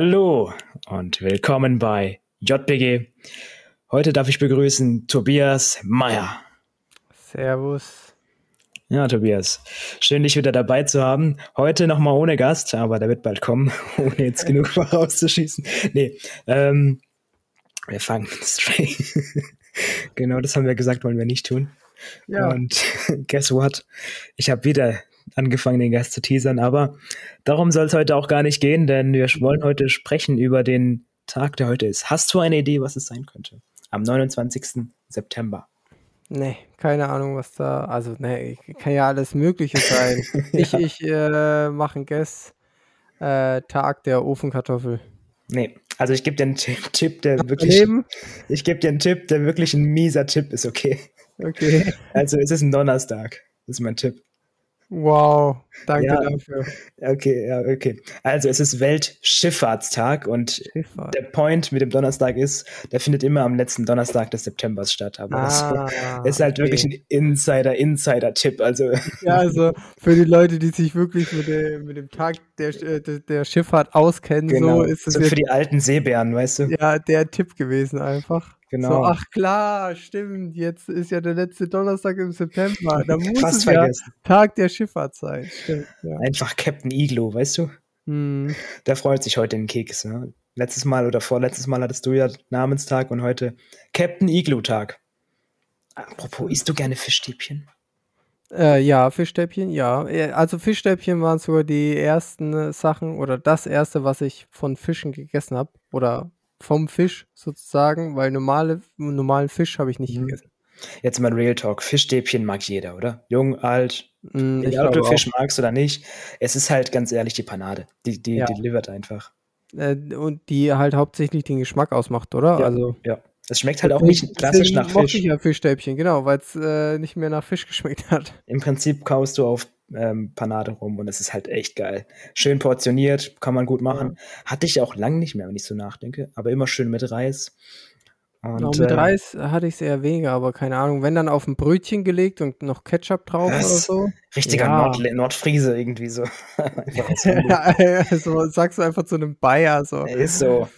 Hallo und willkommen bei JPG. Heute darf ich begrüßen Tobias Meyer. Servus. Ja, Tobias, schön dich wieder dabei zu haben. Heute nochmal ohne Gast, aber der wird bald kommen, ohne jetzt genug vorauszuschießen. Nee, ähm, wir fangen straight. genau, das haben wir gesagt, wollen wir nicht tun. Ja. Und guess what? Ich habe wieder angefangen, den Gast zu teasern, aber darum soll es heute auch gar nicht gehen, denn wir wollen heute sprechen über den Tag, der heute ist. Hast du eine Idee, was es sein könnte? Am 29. September. Nee, keine Ahnung, was da. Also, nee, kann ja alles Mögliche sein. ja. Ich, ich äh, mache einen Guess. Äh, Tag der Ofenkartoffel. Nee, also ich gebe dir einen Tipp, der wirklich. Daneben? Ich gebe dir einen Tipp, der wirklich ein mieser Tipp ist, okay? Okay. Also es ist ein Donnerstag. Das ist mein Tipp. Wow, danke ja, dafür. Okay, ja, okay. Also es ist Weltschifffahrtstag und Schifffahrt. der Point mit dem Donnerstag ist, der findet immer am letzten Donnerstag des Septembers statt. Aber ah, das ist halt okay. wirklich ein Insider-Insider-Tipp. Also. Ja, also für die Leute, die sich wirklich mit dem, mit dem Tag der, äh, der, der Schifffahrt auskennen, genau. so ist es. So für die alten Seebären, weißt du? Ja, der Tipp gewesen einfach. Genau. So, ach klar, stimmt. Jetzt ist ja der letzte Donnerstag im September. Da muss Fast es vergessen. ja Tag der Schifffahrt sein. Stimmt, ja. Einfach Captain Iglo, weißt du? Hm. Der freut sich heute in Keks. Ne? Letztes Mal oder vorletztes Mal hattest du ja Namenstag und heute Captain Iglo-Tag. Apropos, isst du gerne Fischstäbchen? Äh, ja, Fischstäbchen, ja. Äh, also Fischstäbchen waren sogar die ersten äh, Sachen oder das erste, was ich von Fischen gegessen habe. Oder vom Fisch sozusagen, weil normale, normalen Fisch habe ich nicht mhm. gegessen. Jetzt mal Real Talk. Fischstäbchen mag jeder, oder? Jung, alt, mm, egal ob du Fisch auch. magst oder nicht. Es ist halt ganz ehrlich die Panade. Die, die, ja. die livert einfach. Äh, und die halt hauptsächlich den Geschmack ausmacht, oder? Ja, also, ja. Es schmeckt halt auch nicht klassisch nach Fisch. Ich ja Fischstäbchen, genau, weil es äh, nicht mehr nach Fisch geschmeckt hat. Im Prinzip kaust du auf ähm, Panade rum und es ist halt echt geil. Schön portioniert, kann man gut machen. Ja. Hatte ich auch lang nicht mehr, wenn ich so nachdenke, aber immer schön mit Reis. Und, genau, mit äh, Reis hatte ich es eher weniger, aber keine Ahnung. Wenn dann auf ein Brötchen gelegt und noch Ketchup drauf oder so. Richtiger ja. Nord Nordfriese irgendwie so. ja, so sagst du einfach zu einem Bayer so. Ist so.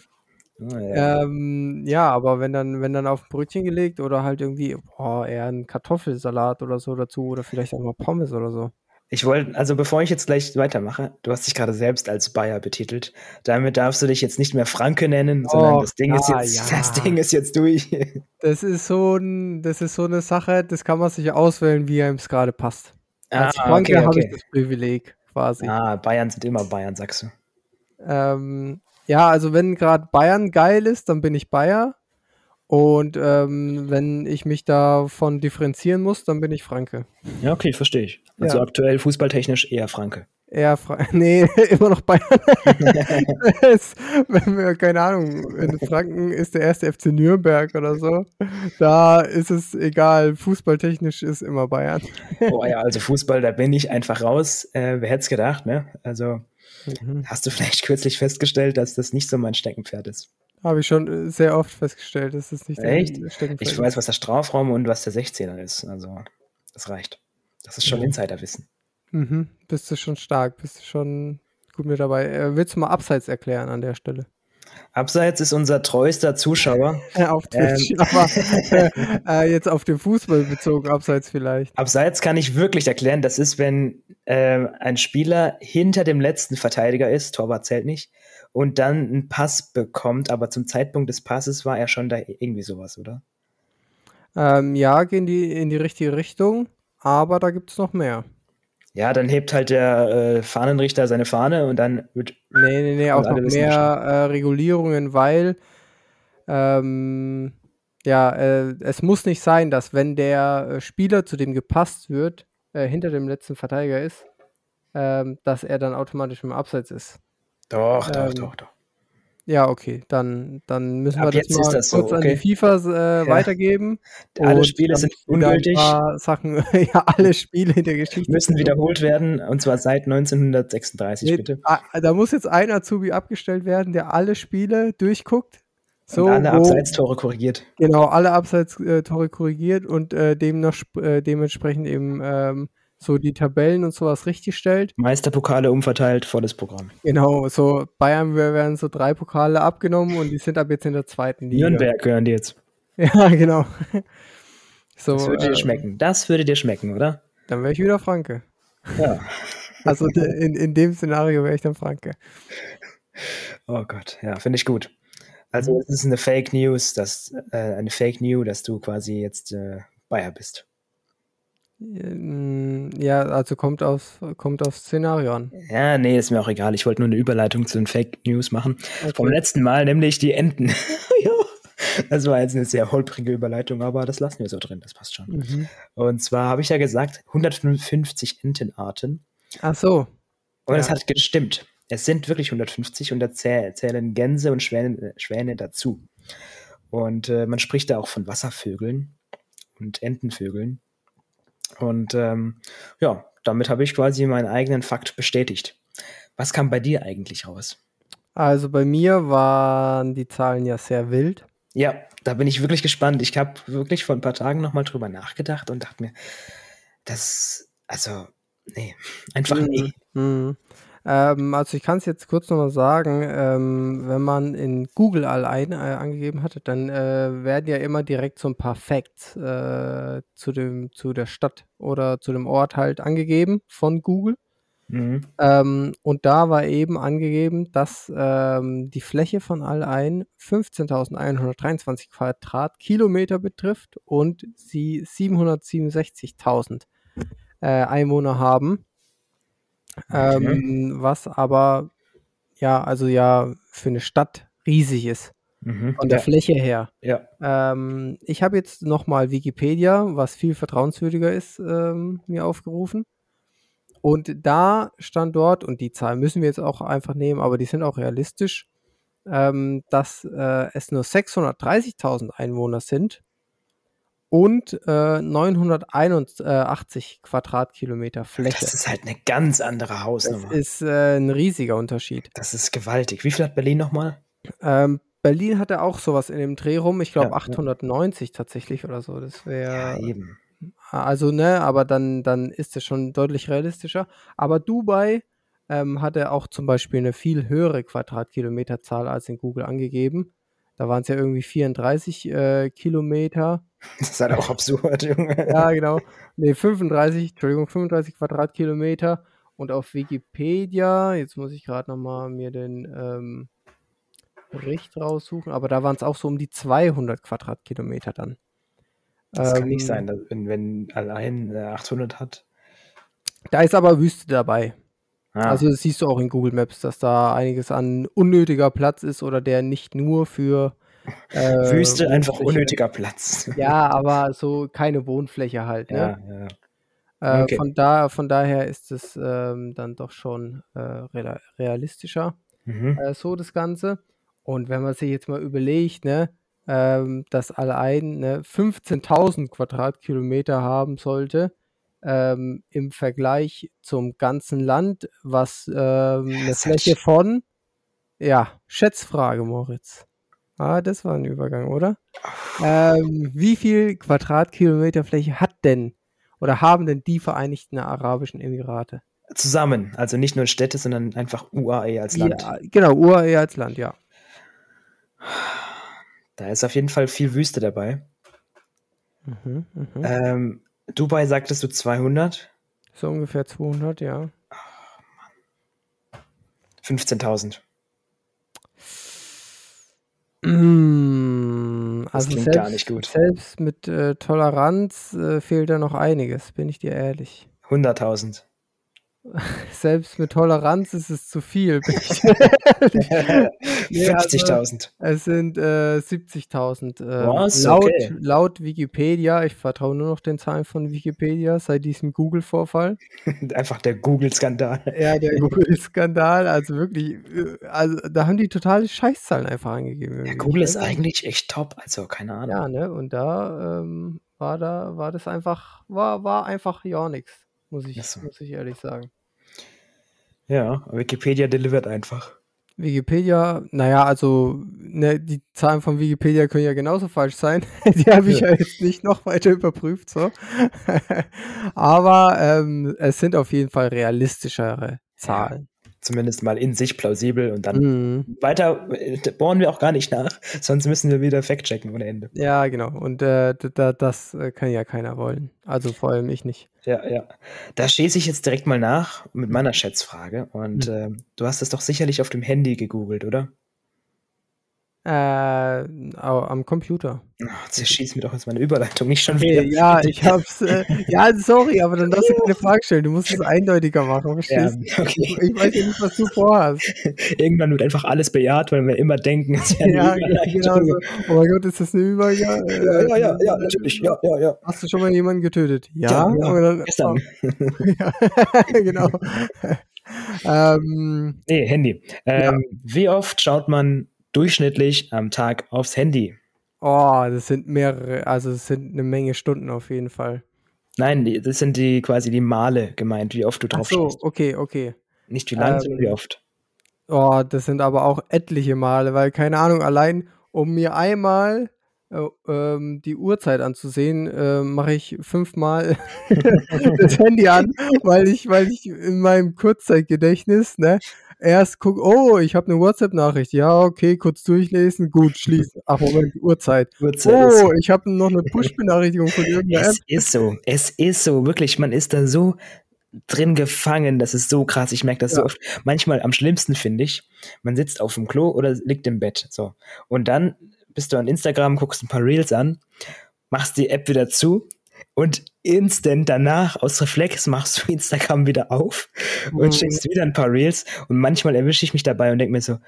Oh, ja. Ähm, ja, aber wenn dann, wenn dann auf ein Brötchen gelegt oder halt irgendwie, boah, eher ein Kartoffelsalat oder so dazu oder vielleicht auch mal Pommes oder so. Ich wollte, also bevor ich jetzt gleich weitermache, du hast dich gerade selbst als Bayer betitelt. Damit darfst du dich jetzt nicht mehr Franke nennen, oh, sondern das Ding, klar, ist jetzt, ja. das Ding ist jetzt durch. Das ist so ein, das ist so eine Sache, das kann man sich auswählen, wie einem es gerade passt. Als ah, Franke okay, okay. habe ich das Privileg quasi. Ah, Bayern sind immer Bayern, sagst du. Ähm, ja, also wenn gerade Bayern geil ist, dann bin ich Bayer. Und ähm, wenn ich mich davon differenzieren muss, dann bin ich Franke. Ja, okay, verstehe ich. Also ja. aktuell fußballtechnisch eher Franke. Eher Franke. Nee, immer noch Bayern. es, wenn wir, keine Ahnung, in Franken ist der erste FC Nürnberg oder so. Da ist es egal. Fußballtechnisch ist immer Bayern. oh ja, also Fußball, da bin ich einfach raus. Äh, wer hätte es gedacht, ne? Also mhm. hast du vielleicht kürzlich festgestellt, dass das nicht so mein Steckenpferd ist. Habe ich schon äh, sehr oft festgestellt, dass es nicht Echt? Ich weiß, was der Strafraum und was der 16er ist. Also, das reicht. Das ist schon ja. Insiderwissen. Mhm. Bist du schon stark, bist du schon gut mit dabei. Äh, willst du mal Abseits erklären an der Stelle? Abseits ist unser treuester Zuschauer. auf Twitch, ähm, aber äh, äh, jetzt auf den Fußball bezogen, Abseits vielleicht. Abseits kann ich wirklich erklären, das ist, wenn äh, ein Spieler hinter dem letzten Verteidiger ist, Torwart zählt nicht, und dann einen Pass bekommt, aber zum Zeitpunkt des Passes war er schon da irgendwie sowas, oder? Ähm, ja, gehen die in die richtige Richtung, aber da gibt es noch mehr. Ja, dann hebt halt der äh, Fahnenrichter seine Fahne und dann wird. Nee, nee, nee, auch noch mehr äh, Regulierungen, weil ähm, ja, äh, es muss nicht sein, dass wenn der äh, Spieler, zu dem gepasst wird, äh, hinter dem letzten Verteidiger ist, ähm, dass er dann automatisch im Abseits ist. Doch, ähm, doch, doch, doch. Ja, okay, dann, dann müssen Ab wir das mal das kurz so, okay. an die FIFA äh, ja. weitergeben. Alle Spiele sind ungültig. Sachen, ja, alle Spiele in der Geschichte müssen wiederholt werden und zwar seit 1936, nee, bitte. Da muss jetzt ein Azubi abgestellt werden, der alle Spiele durchguckt. So, und alle Abseitstore korrigiert. Genau, alle Abseitstore korrigiert und äh, dem noch, äh, dementsprechend eben ähm, so die Tabellen und sowas richtig stellt. Meisterpokale umverteilt, volles Programm. Genau, so Bayern werden so drei Pokale abgenommen und die sind ab jetzt in der zweiten Liga. Nürnberg gehören die jetzt. Ja, genau. So, das würde dir äh, schmecken. Das würde dir schmecken, oder? Dann wäre ich wieder Franke. Ja. Also in, in dem Szenario wäre ich dann Franke. Oh Gott, ja, finde ich gut. Also mhm. es ist eine Fake News, dass äh, eine Fake News, dass du quasi jetzt äh, Bayer bist. Ähm, ja, also kommt auf, kommt aufs Szenario an. Ja, nee, ist mir auch egal. Ich wollte nur eine Überleitung zu den Fake News machen. Okay. Vom letzten Mal, nämlich die Enten. ja. Das war jetzt eine sehr holprige Überleitung, aber das lassen wir so drin, das passt schon. Mhm. Und zwar habe ich ja gesagt, 150 Entenarten. Ach so. Und es hat gestimmt. Es sind wirklich 150 und da zählen Gänse und Schwäne, Schwäne dazu. Und äh, man spricht da auch von Wasservögeln und Entenvögeln. Und ähm, ja, damit habe ich quasi meinen eigenen Fakt bestätigt. Was kam bei dir eigentlich raus? Also bei mir waren die Zahlen ja sehr wild. Ja, da bin ich wirklich gespannt. Ich habe wirklich vor ein paar Tagen nochmal drüber nachgedacht und dachte mir, das, also, nee, einfach mhm. nee. Mhm. Ähm, also ich kann es jetzt kurz nochmal sagen, ähm, wenn man in Google allein äh, angegeben hatte, dann äh, werden ja immer direkt so ein paar Facts äh, zu, dem, zu der Stadt oder zu dem Ort halt angegeben von Google. Mhm. Ähm, und da war eben angegeben, dass ähm, die Fläche von Allein 15.123 Quadratkilometer betrifft und sie 767.000 äh, Einwohner haben. Okay. Ähm, was aber ja, also ja für eine Stadt riesig ist. Mhm. Von der ja. Fläche her. Ja. Ähm, ich habe jetzt nochmal Wikipedia, was viel vertrauenswürdiger ist, ähm, mir aufgerufen. Und da stand dort, und die Zahl müssen wir jetzt auch einfach nehmen, aber die sind auch realistisch, ähm, dass äh, es nur 630.000 Einwohner sind und äh, 981 Quadratkilometer Fläche. Das ist halt eine ganz andere Hausnummer. Das ist äh, ein riesiger Unterschied. Das ist gewaltig. Wie viel hat Berlin nochmal? Ähm, Berlin hatte auch sowas in dem Dreh rum. Ich glaube ja, 890 ja. tatsächlich oder so. Das wäre. Ja, eben. Also, ne, aber dann, dann ist es schon deutlich realistischer. Aber Dubai ähm, hatte auch zum Beispiel eine viel höhere Quadratkilometerzahl als in Google angegeben. Da waren es ja irgendwie 34 äh, Kilometer. Das ist halt auch absurd, Junge. ja, genau. Nee, 35, Entschuldigung, 35 Quadratkilometer. Und auf Wikipedia, jetzt muss ich gerade nochmal mir den ähm, Bericht raussuchen, aber da waren es auch so um die 200 Quadratkilometer dann. Das ähm, kann nicht sein, ähm, wenn, wenn allein 800 hat. Da ist aber Wüste dabei. Ah. Also das siehst du auch in Google Maps, dass da einiges an unnötiger Platz ist oder der nicht nur für äh, Wüste einfach unnötiger Platz. Ja, aber so keine Wohnfläche halt. Ne? Ja, ja. Äh, okay. von, da, von daher ist es ähm, dann doch schon äh, realistischer, mhm. Äh, so das Ganze. Und wenn man sich jetzt mal überlegt, ne, ähm, dass allein ne, 15.000 Quadratkilometer haben sollte, ähm, im Vergleich zum ganzen Land, was ähm, eine Fläche von, ja, Schätzfrage, Moritz. Ah, das war ein Übergang, oder? Ähm, wie viel Quadratkilometer Fläche hat denn oder haben denn die Vereinigten Arabischen Emirate? Zusammen, also nicht nur Städte, sondern einfach UAE als Land. Ja, genau, UAE als Land, ja. Da ist auf jeden Fall viel Wüste dabei. Mhm, mh. ähm, Dubai sagtest du 200? So ungefähr 200, ja. Oh, 15.000. Mmh, das also klingt selbst, gar nicht gut. Selbst mit äh, Toleranz äh, fehlt da noch einiges, bin ich dir ehrlich. 100.000. Selbst mit Toleranz ist es zu viel. 50.000. Also, es sind äh, 70.000. Äh, laut, okay. laut Wikipedia, ich vertraue nur noch den Zahlen von Wikipedia seit diesem Google-Vorfall. Einfach der Google-Skandal. Ja, der Google-Skandal. Also wirklich, äh, also da haben die totale Scheißzahlen einfach angegeben. Ja, Google ist eigentlich echt top, also keine Ahnung. Ja, ne? Und da ähm, war da, war das einfach, war, war einfach ja nichts muss ich, so. muss ich ehrlich sagen. Ja, Wikipedia delivert einfach. Wikipedia, naja, also ne, die Zahlen von Wikipedia können ja genauso falsch sein. die habe ich ja. ja. jetzt nicht noch weiter überprüft, so. Aber ähm, es sind auf jeden Fall realistischere Zahlen zumindest mal in sich plausibel und dann mhm. weiter äh, bohren wir auch gar nicht nach, sonst müssen wir wieder fact-checken ohne Ende. Ja, genau. Und äh, da, das äh, kann ja keiner wollen. Also vor allem ich nicht. Ja, ja. Da schieße ich jetzt direkt mal nach mit meiner Schätzfrage. Und mhm. äh, du hast es doch sicherlich auf dem Handy gegoogelt, oder? Äh, am Computer. Oh, zerschieß mir doch jetzt meine Überleitung nicht schon wieder. Ja, ich hab's. Äh, ja, sorry, aber dann darfst du keine Frage stellen. Du musst es eindeutiger machen, verstehst ja, okay. Ich weiß ja nicht, was du vorhast. Irgendwann wird einfach alles bejaht, weil wir immer denken, es wäre ja, genau so. Oh mein Gott, ist das eine Übergang? Ja, ja, ja, ja, natürlich. Ja, ja, ja. Hast du schon mal jemanden getötet? Ja, ja, ja dann, gestern. ja, genau. ähm, nee, Handy. Ähm, wie oft schaut man durchschnittlich am Tag aufs Handy? Oh, das sind mehrere, also es sind eine Menge Stunden auf jeden Fall. Nein, das sind die quasi die Male gemeint, wie oft du drauf Ach so, schaust. okay, okay. Nicht wie lange, ähm, sondern wie oft. Oh, das sind aber auch etliche Male, weil keine Ahnung, allein um mir einmal äh, ähm, die Uhrzeit anzusehen, äh, mache ich fünfmal das Handy an, weil ich, weil ich in meinem Kurzzeitgedächtnis, ne, erst guck, oh, ich habe eine WhatsApp-Nachricht. Ja, okay, kurz durchlesen, gut, schließen. Ach, Moment, Uhrzeit. Uhrzeit oh, ich habe noch eine Push-Benachrichtigung von irgendeiner App. Es ist so, es ist so, wirklich, man ist da so drin gefangen, das ist so krass, ich merke das ja. so oft. Manchmal am schlimmsten finde ich, man sitzt auf dem Klo oder liegt im Bett, so. Und dann bist du an Instagram, guckst ein paar Reels an, machst die App wieder zu und instant danach aus Reflex machst du Instagram wieder auf und mhm. schickst wieder ein paar Reels und manchmal erwische ich mich dabei und denke mir so,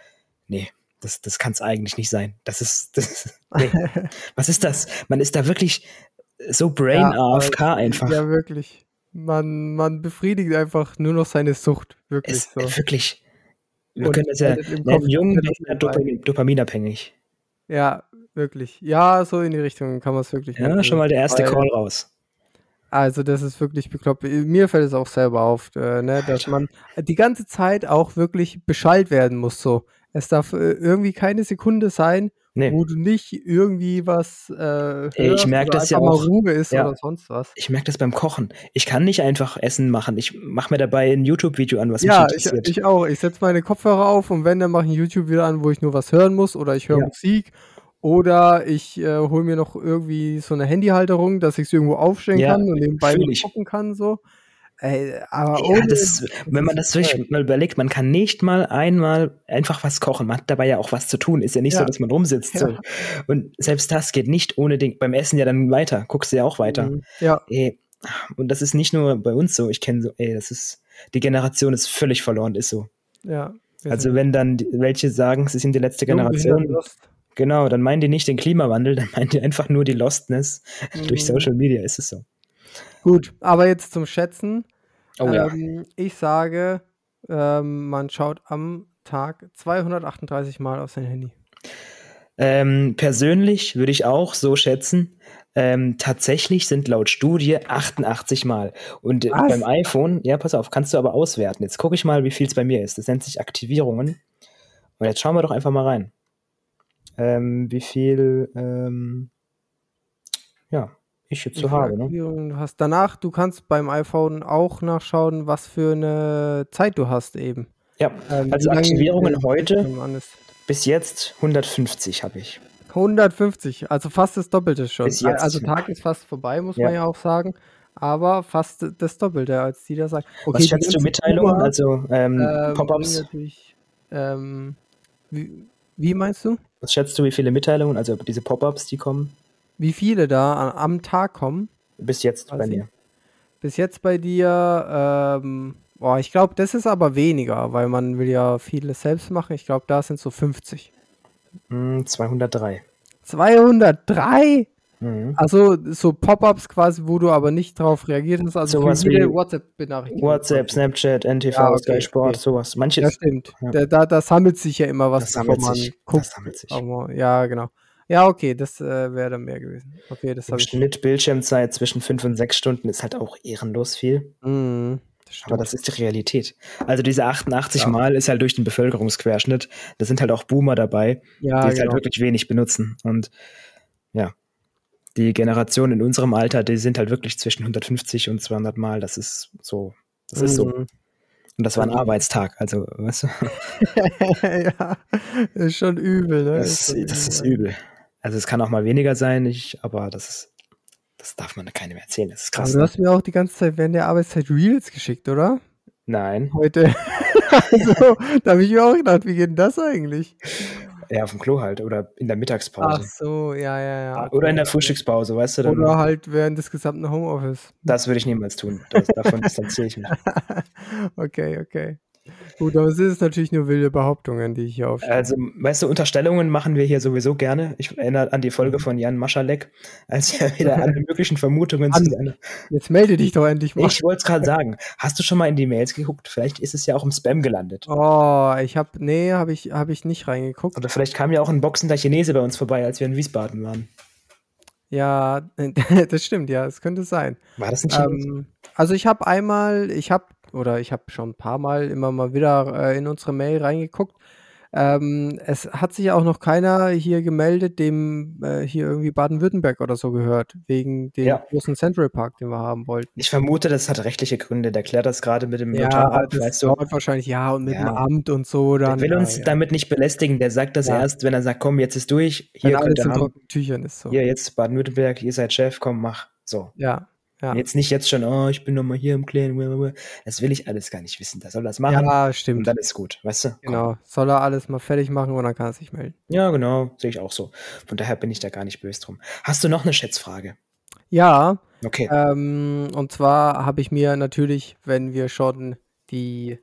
nee, das, das kann es eigentlich nicht sein. Das ist, das, nee. was ist das? Man ist da wirklich so brain ja, AFK einfach. Ja, wirklich. Man, man befriedigt einfach nur noch seine Sucht, wirklich. Es, so. Wirklich. Wir und können das ja nennen, jung, Dopamin, dopaminabhängig. Ja, wirklich. Ja, so in die Richtung kann man es wirklich Ja, machen. schon mal der erste Call raus. Also das ist wirklich bekloppt. Mir fällt es auch selber auf, äh, ne, dass man die ganze Zeit auch wirklich Bescheid werden muss. So, es darf äh, irgendwie keine Sekunde sein, nee. wo du nicht irgendwie was äh, hörst ich merke das ja auch. Ruhe ist ja. oder sonst was. Ich merke das beim Kochen. Ich kann nicht einfach Essen machen. Ich mache mir dabei ein YouTube-Video an, was ja, mich interessiert. Ich, ich auch. Ich setze meine Kopfhörer auf und wenn, dann mache ich ein YouTube-Video an, wo ich nur was hören muss oder ich höre ja. Musik oder ich äh, hole mir noch irgendwie so eine Handyhalterung, dass ich es irgendwo aufstellen ja, kann und nebenbei gucken kann. So. Ey, aber ja, das, wenn man das wirklich mal überlegt, man kann nicht mal einmal einfach was kochen. Man hat dabei ja auch was zu tun. Ist ja nicht ja. so, dass man rumsitzt. Ja. So. Und selbst das geht nicht ohne Ding. Beim Essen ja dann weiter. Guckst du ja auch weiter. Mhm. Ja. Ey, und das ist nicht nur bei uns so. Ich kenne so, ey, das ist, die Generation ist völlig verloren, ist so. Ja. Also wenn dann welche sagen, sie sind die letzte Generation. Genau, dann meinen die nicht den Klimawandel, dann meinen die einfach nur die Lostness mhm. durch Social Media, ist es so. Gut, aber jetzt zum Schätzen. Oh, ähm, ja. Ich sage, ähm, man schaut am Tag 238 Mal auf sein Handy. Ähm, persönlich würde ich auch so schätzen. Ähm, tatsächlich sind laut Studie 88 Mal. Und Was? beim iPhone, ja, pass auf, kannst du aber auswerten. Jetzt gucke ich mal, wie viel es bei mir ist. Das nennt sich Aktivierungen. Und jetzt schauen wir doch einfach mal rein ähm, wie viel ähm, ja, ich jetzt so habe. Ne? Du hast danach, du kannst beim iPhone auch nachschauen, was für eine Zeit du hast eben. Ja, ähm, also Aktivierungen heute bis jetzt 150 habe ich. 150, also fast das Doppelte schon. Bis jetzt. Also Tag ist fast vorbei, muss ja. man ja auch sagen. Aber fast das Doppelte, als die da sagt. Okay, Was schätzt du Mitteilungen, also ähm, ähm, Pop-ups? Ähm, wie, meinst du? Was schätzt du, wie viele Mitteilungen, also diese Pop-ups, die kommen? Wie viele da am Tag kommen? Bis jetzt bei mir. Bis jetzt bei dir, ähm, boah, ich glaube, das ist aber weniger, weil man will ja vieles selbst machen. Ich glaube, da sind so 50. Mm, 203. 203? Mhm. Also so Pop-ups quasi, wo du aber nicht drauf reagiert hast. Also sowas wie WhatsApp-Benachrichtigungen. WhatsApp, Snapchat, NTV, ja, okay, Sky Sport, okay. sowas. Manches. Ja, stimmt. Ja. Da, da, da, sammelt sich ja immer was, das sammelt man sich. guckt. Das sammelt sich. Aber, ja, genau. Ja, okay, das äh, wäre dann mehr gewesen. Okay, das Im Schnitt Bildschirmzeit zwischen fünf und sechs Stunden ist halt auch ehrenlos viel. Mhm, Das Aber das ist die Realität. Also diese 88 ja. Mal ist halt durch den Bevölkerungsquerschnitt. Da sind halt auch Boomer dabei, ja, die es halt genau. halt wirklich wenig benutzen. Und ja, die Generation in unserem Alter, die sind halt wirklich zwischen 150 und 200 Mal. Das ist so. Das mhm. ist so. Mhm. Und das war ein Arbeitstag, also, weißt du? ja, ist schon übel, ne? Das, ist, das ist übel. Also es kann auch mal weniger sein, ich, aber das ist, das darf man keinem erzählen. Das ist krass. Aber du hast ne? mir auch die ganze Zeit während der Arbeitszeit Reels geschickt, oder? Nein. Heute. also, da habe ich mir auch gedacht, wie geht denn das eigentlich? Ja, auf dem Klo halt oder in der Mittagspause. Ach so, ja, ja, ja. Oder in der Frühstückspause, weißt du? Dann, oder halt während des gesamten Homeoffice. Das würde ich niemals tun. Das, davon distanziere ich mich. okay, okay. Gut, aber es ist natürlich nur wilde Behauptungen, die ich hier aufstelle. Also, weißt du, Unterstellungen machen wir hier sowieso gerne. Ich erinnere an die Folge von Jan Maschalek, als er wieder alle möglichen Vermutungen an, zu seiner. Jetzt melde dich doch endlich mal. Ich wollte es gerade sagen. Hast du schon mal in die Mails geguckt? Vielleicht ist es ja auch im Spam gelandet. Oh, ich habe, nee, habe ich, hab ich nicht reingeguckt. Oder vielleicht kam ja auch ein boxender Chinese bei uns vorbei, als wir in Wiesbaden waren. Ja, das stimmt, ja, es könnte sein. War das ein Chinese? Ähm, also ich habe einmal, ich habe oder ich habe schon ein paar Mal immer mal wieder äh, in unsere Mail reingeguckt. Ähm, es hat sich auch noch keiner hier gemeldet, dem äh, hier irgendwie Baden-Württemberg oder so gehört, wegen dem ja. großen Central Park, den wir haben wollten. Ich vermute, das hat rechtliche Gründe. Der klärt das gerade mit dem ja, Notar weißt dauert wahrscheinlich, ja, und mit ja. dem Amt und so. Dann, der will uns ja. damit nicht belästigen. Der sagt das erst, wenn er sagt, komm, jetzt ist durch. Hier wenn alles in trockenen Tüchern ist so. Hier, jetzt Baden-Württemberg, ihr seid Chef, komm, mach. So. Ja, ja. Jetzt nicht jetzt schon, oh, ich bin nochmal hier im Klären. Das will ich alles gar nicht wissen. Da soll das machen. Ja, stimmt. Und dann ist gut, weißt du? Genau. Komm. Soll er alles mal fertig machen und dann kann er sich melden. Ja, genau. Sehe ich auch so. Von daher bin ich da gar nicht böse drum. Hast du noch eine Schätzfrage? Ja. Okay. Ähm, und zwar habe ich mir natürlich, wenn wir schon die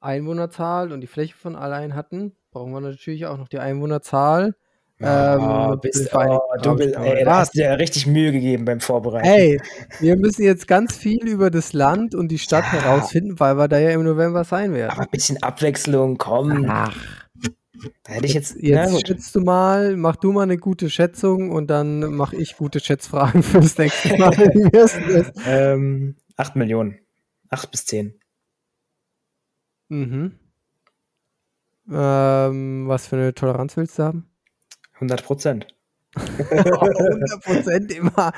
Einwohnerzahl und die Fläche von allein hatten, brauchen wir natürlich auch noch die Einwohnerzahl ähm, bist, oh, du bist, ey, da hast du dir richtig Mühe gegeben beim Vorbereiten. Hey, wir müssen jetzt ganz viel über das Land und die Stadt ja. herausfinden, weil wir da ja im November sein werden. Aber ein bisschen Abwechslung, komm. Ach. Da hätte ich jetzt. Jetzt schätzt du mal, mach du mal eine gute Schätzung und dann mache ich gute Schätzfragen fürs nächste Mal. ähm, 8 Millionen. 8 bis 10. Mhm. Ähm, was für eine Toleranz willst du haben? 100 Prozent. 100 Prozent immer.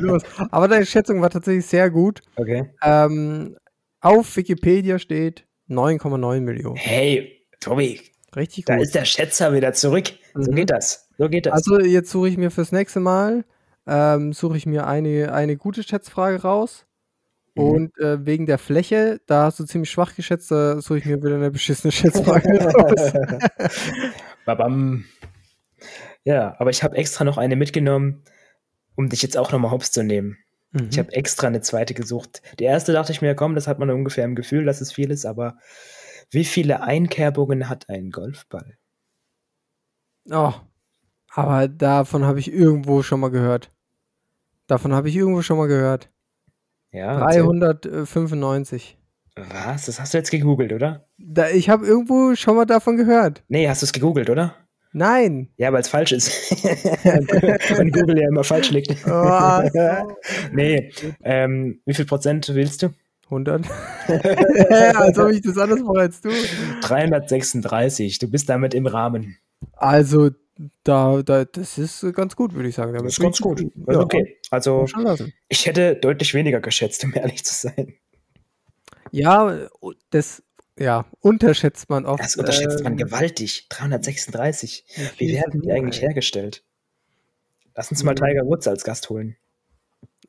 los. Aber deine Schätzung war tatsächlich sehr gut. Okay. Ähm, auf Wikipedia steht 9,9 Millionen. Hey, Tobi. Richtig gut. Da ist der Schätzer wieder zurück. Mhm. So geht das. So geht das. Also jetzt suche ich mir fürs nächste Mal ähm, suche ich mir eine, eine gute Schätzfrage raus. Mhm. Und äh, wegen der Fläche, da hast du ziemlich schwach geschätzt, da suche ich mir wieder eine beschissene Schätzfrage raus. Babam. Ja, aber ich habe extra noch eine mitgenommen, um dich jetzt auch nochmal hops zu nehmen. Mhm. Ich habe extra eine zweite gesucht. Die erste dachte ich mir, komm, das hat man ungefähr im Gefühl, dass es viel ist, aber wie viele Einkerbungen hat ein Golfball? Oh, aber davon habe ich irgendwo schon mal gehört. Davon habe ich irgendwo schon mal gehört. Ja. 395. Was? Das hast du jetzt gegoogelt, oder? Da, ich habe irgendwo schon mal davon gehört. Nee, hast du es gegoogelt, oder? Nein. Ja, weil es falsch ist. Wenn Google ja immer falsch liegt. Oh, nee. Ähm, wie viel Prozent willst du? 100. als ob ich das anders mache als du. 336. Du bist damit im Rahmen. Also, da, da, das ist ganz gut, würde ich sagen. das ist ganz gut. Ja. Okay. Also, ich hätte deutlich weniger geschätzt, um ehrlich zu sein. Ja, das ja, unterschätzt man oft. Das unterschätzt ähm, man gewaltig. 336. Wie werden die eigentlich hergestellt? Lass uns mal hm. Tiger Woods als Gast holen.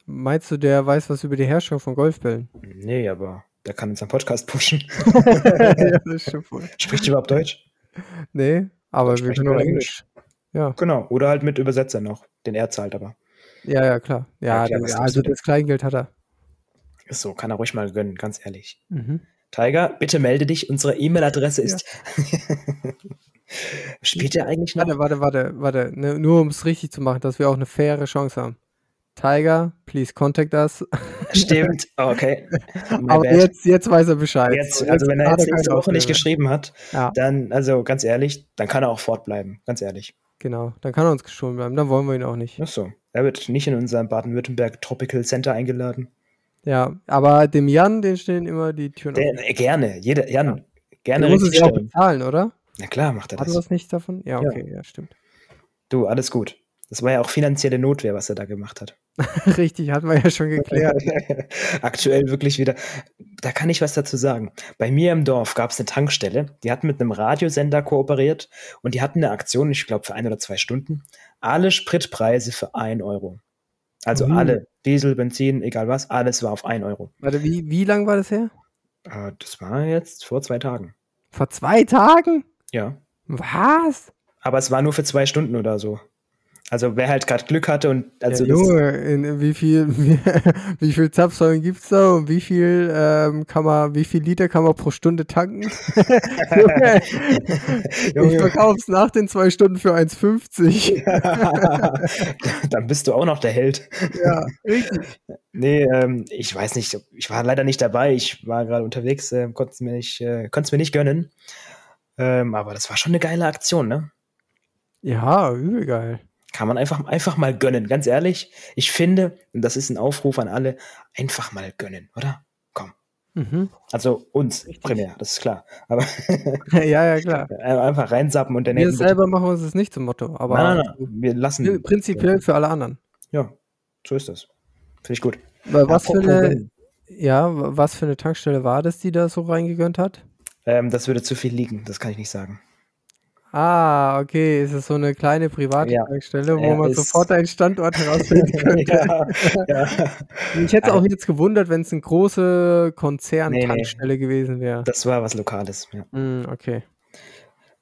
Meinst du, der weiß was über die Herstellung von Golfbällen? Nee, aber der kann uns einen Podcast pushen. ja, das stimmt wohl. Spricht überhaupt Deutsch? Nee, aber wir können nur Englisch. Ja. Genau, oder halt mit Übersetzer noch, den er zahlt aber. Ja, ja, klar. Ja, ja klar, also das Kleingeld hat er. Ist so, kann er ruhig mal gönnen, ganz ehrlich. Mhm. Tiger, bitte melde dich. Unsere E-Mail-Adresse ist. Ja. Spielt er eigentlich noch? Warte, warte, warte, warte. Ne, nur um es richtig zu machen, dass wir auch eine faire Chance haben. Tiger, please contact us. Stimmt, okay. Aber jetzt, jetzt weiß er Bescheid. Jetzt, also wenn er jetzt nächste Woche nicht geschrieben hat, ja. dann, also ganz ehrlich, dann kann er auch fortbleiben, ganz ehrlich. Genau, dann kann er uns geschont bleiben, dann wollen wir ihn auch nicht. Ach so, er wird nicht in unserem Baden-Württemberg Tropical Center eingeladen. Ja, aber dem Jan, den stehen immer die Türen Der, äh, gerne, jeder, Jan, Ja. gerne Der muss es ja auch bezahlen, oder? Na klar, macht er Hat er das. das nicht davon? Ja, Ja. okay, ja, stimmt. Du, alles gut. Das war ja auch finanzielle Notwehr, was er da gemacht hat. Richtig, hatten wir ja schon geklärt. Aktuell wirklich wieder. Da kann ich was dazu sagen. Bei mir im Dorf gab es eine Tankstelle, die hat mit einem Radiosender kooperiert und die hatten eine Aktion, ich glaube, für ein oder zwei Stunden. Alle Spritpreise für ein Euro. Also Mhm. alle. Diesel, Benzin, egal was, alles war auf ein Euro. Warte, wie, wie lang war das her? Äh, das war jetzt vor zwei Tagen. Vor zwei Tagen? Ja. Was? Aber es war nur für zwei Stunden oder so. Also wer halt gerade Glück hatte und also ja, Junge, in, wie viel, wie, viel Zapfsäulen gibt's da und wie viel ähm, kann man, wie viel Liter kann man pro Stunde tanken? Junge, ich verkauf's nach den zwei Stunden für 1,50. dann bist du auch noch der Held. ja, richtig. Nee, ähm, ich weiß nicht, ich war leider nicht dabei, ich war gerade unterwegs, äh, konnte es mir nicht, äh, konnte es mir nicht gönnen. Ähm, aber das war schon eine geile Aktion, ne? Ja, übel geil. Kann man einfach, einfach mal gönnen, ganz ehrlich. Ich finde, und das ist ein Aufruf an alle, einfach mal gönnen, oder? Komm. Mhm. Also uns Richtig. primär, das ist klar. Aber ja, ja, klar. einfach reinsappen und dann Wir selber machen uns das nicht zum Motto, aber Nein, nein, nein. Wir lassen. prinzipiell für alle anderen. Ja, so ist das. Finde ich gut. Weil Was für eine, ja, was für eine Tankstelle war das, die da so reingegönnt hat? Ähm, das würde zu viel liegen, das kann ich nicht sagen. Ah, okay, es ist so eine kleine private Ja. Wo man sofort einen Standort herausfinden könnte. ja, ja. Ich hätte auch jetzt gewundert, wenn es eine große Nee, nee. Konzern-Tankstelle gewesen wäre. Das war was Lokales, ja. Hm, okay.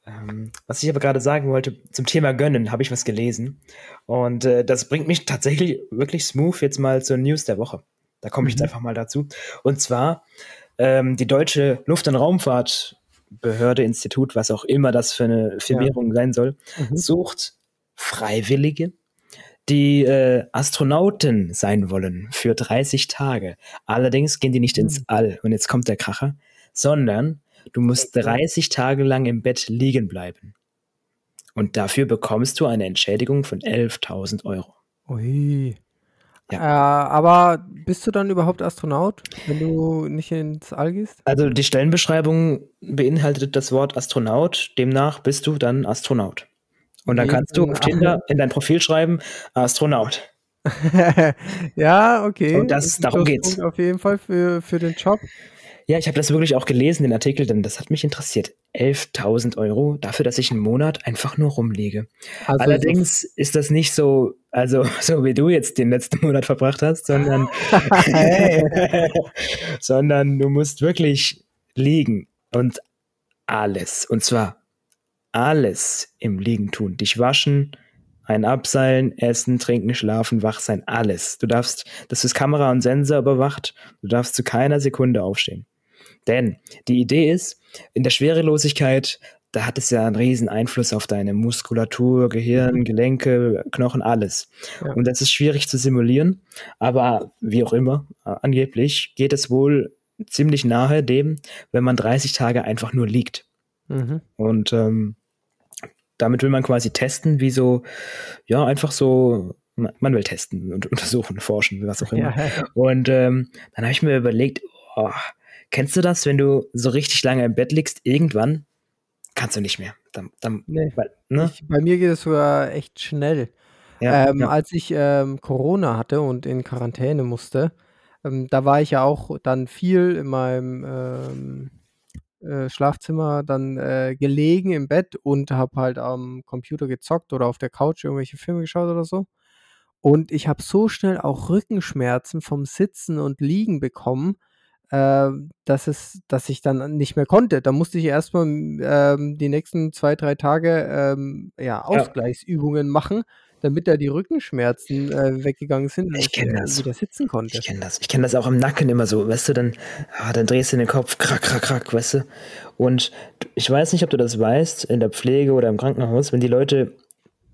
Ähm, was ich aber gerade sagen wollte, zum Thema Gönnen habe ich was gelesen. Und äh, das bringt mich tatsächlich wirklich smooth jetzt mal zur News der Woche. Da komme ich jetzt Mhm. einfach mal dazu. Und zwar ähm, die deutsche Luft- und Raumfahrtbehörde, Institut, was auch immer das für eine Firmierung sein soll, Mhm. sucht Freiwillige, die äh, Astronauten sein wollen für 30 Tage. Allerdings gehen die nicht ins Mhm. All. Und jetzt kommt der Kracher, sondern du musst 30 Tage lang im Bett liegen bleiben. Und dafür bekommst du eine Entschädigung von 11.000 Euro. Ui. Ja. Äh, aber bist du dann überhaupt Astronaut, wenn du nicht ins All gehst? Also die Stellenbeschreibung beinhaltet das Wort Astronaut. Demnach bist du dann Astronaut. Und dann Okay, kannst du auf Tinder in dein Profil schreiben, Astronaut. ja, okay. Und das- darum geht's. Auf jeden Fall für, für den Job. Ja, ich habe das wirklich auch gelesen, den Artikel, denn das hat mich interessiert. 11.000 Euro dafür, dass ich einen Monat einfach nur rumliege. Also Allerdings ist das nicht so, also so wie du jetzt den letzten Monat verbracht hast, sondern, sondern du musst wirklich liegen und alles, und zwar alles im Liegen tun. Dich waschen, ein Abseilen, essen, trinken, schlafen, wach sein, alles. Du darfst, das ist Kamera und Sensor überwacht, du darfst zu keiner Sekunde aufstehen. Denn die Idee ist, in der Schwerelosigkeit, da hat es ja einen riesen Einfluss auf deine Muskulatur, Gehirn, Gelenke, Knochen, alles. Ja. Und das ist schwierig zu simulieren, aber wie auch immer, äh, angeblich geht es wohl ziemlich nahe dem, wenn man 30 Tage einfach nur liegt. Mhm. Und ähm, damit will man quasi testen, wie so, ja, einfach so, man man will testen und untersuchen, forschen, was auch immer. Ja, Und ähm, dann habe ich mir überlegt, oh, kennst du das, wenn du so richtig lange im Bett liegst, irgendwann kannst du nicht mehr. Dann, dann, Nee. weil, ne? ich, bei mir geht es sogar echt schnell. Ja, ähm, ja. Als ich ähm, Corona hatte und in Quarantäne musste, ähm, da war ich ja auch dann viel in meinem ähm, äh, Schlafzimmer dann äh, gelegen im Bett und habe halt am Computer gezockt oder auf der Couch irgendwelche Filme geschaut oder so. Und ich habe so schnell auch Rückenschmerzen vom Sitzen und Liegen bekommen, äh, dass, es, dass ich dann nicht mehr konnte. Da musste ich erstmal ähm, die nächsten zwei, drei Tage ähm, ja, Ausgleichsübungen machen, damit da die Rückenschmerzen äh, weggegangen sind Ich ich kenn äh, das. wieder sitzen konnte. Ich kenne das. Ich kenne das auch im Nacken immer so, weißt du, dann, ah, dann drehst du den Kopf, krack, krack, krack, weißt du. Und ich weiß nicht, ob du das weißt, in der Pflege oder im Krankenhaus, wenn die Leute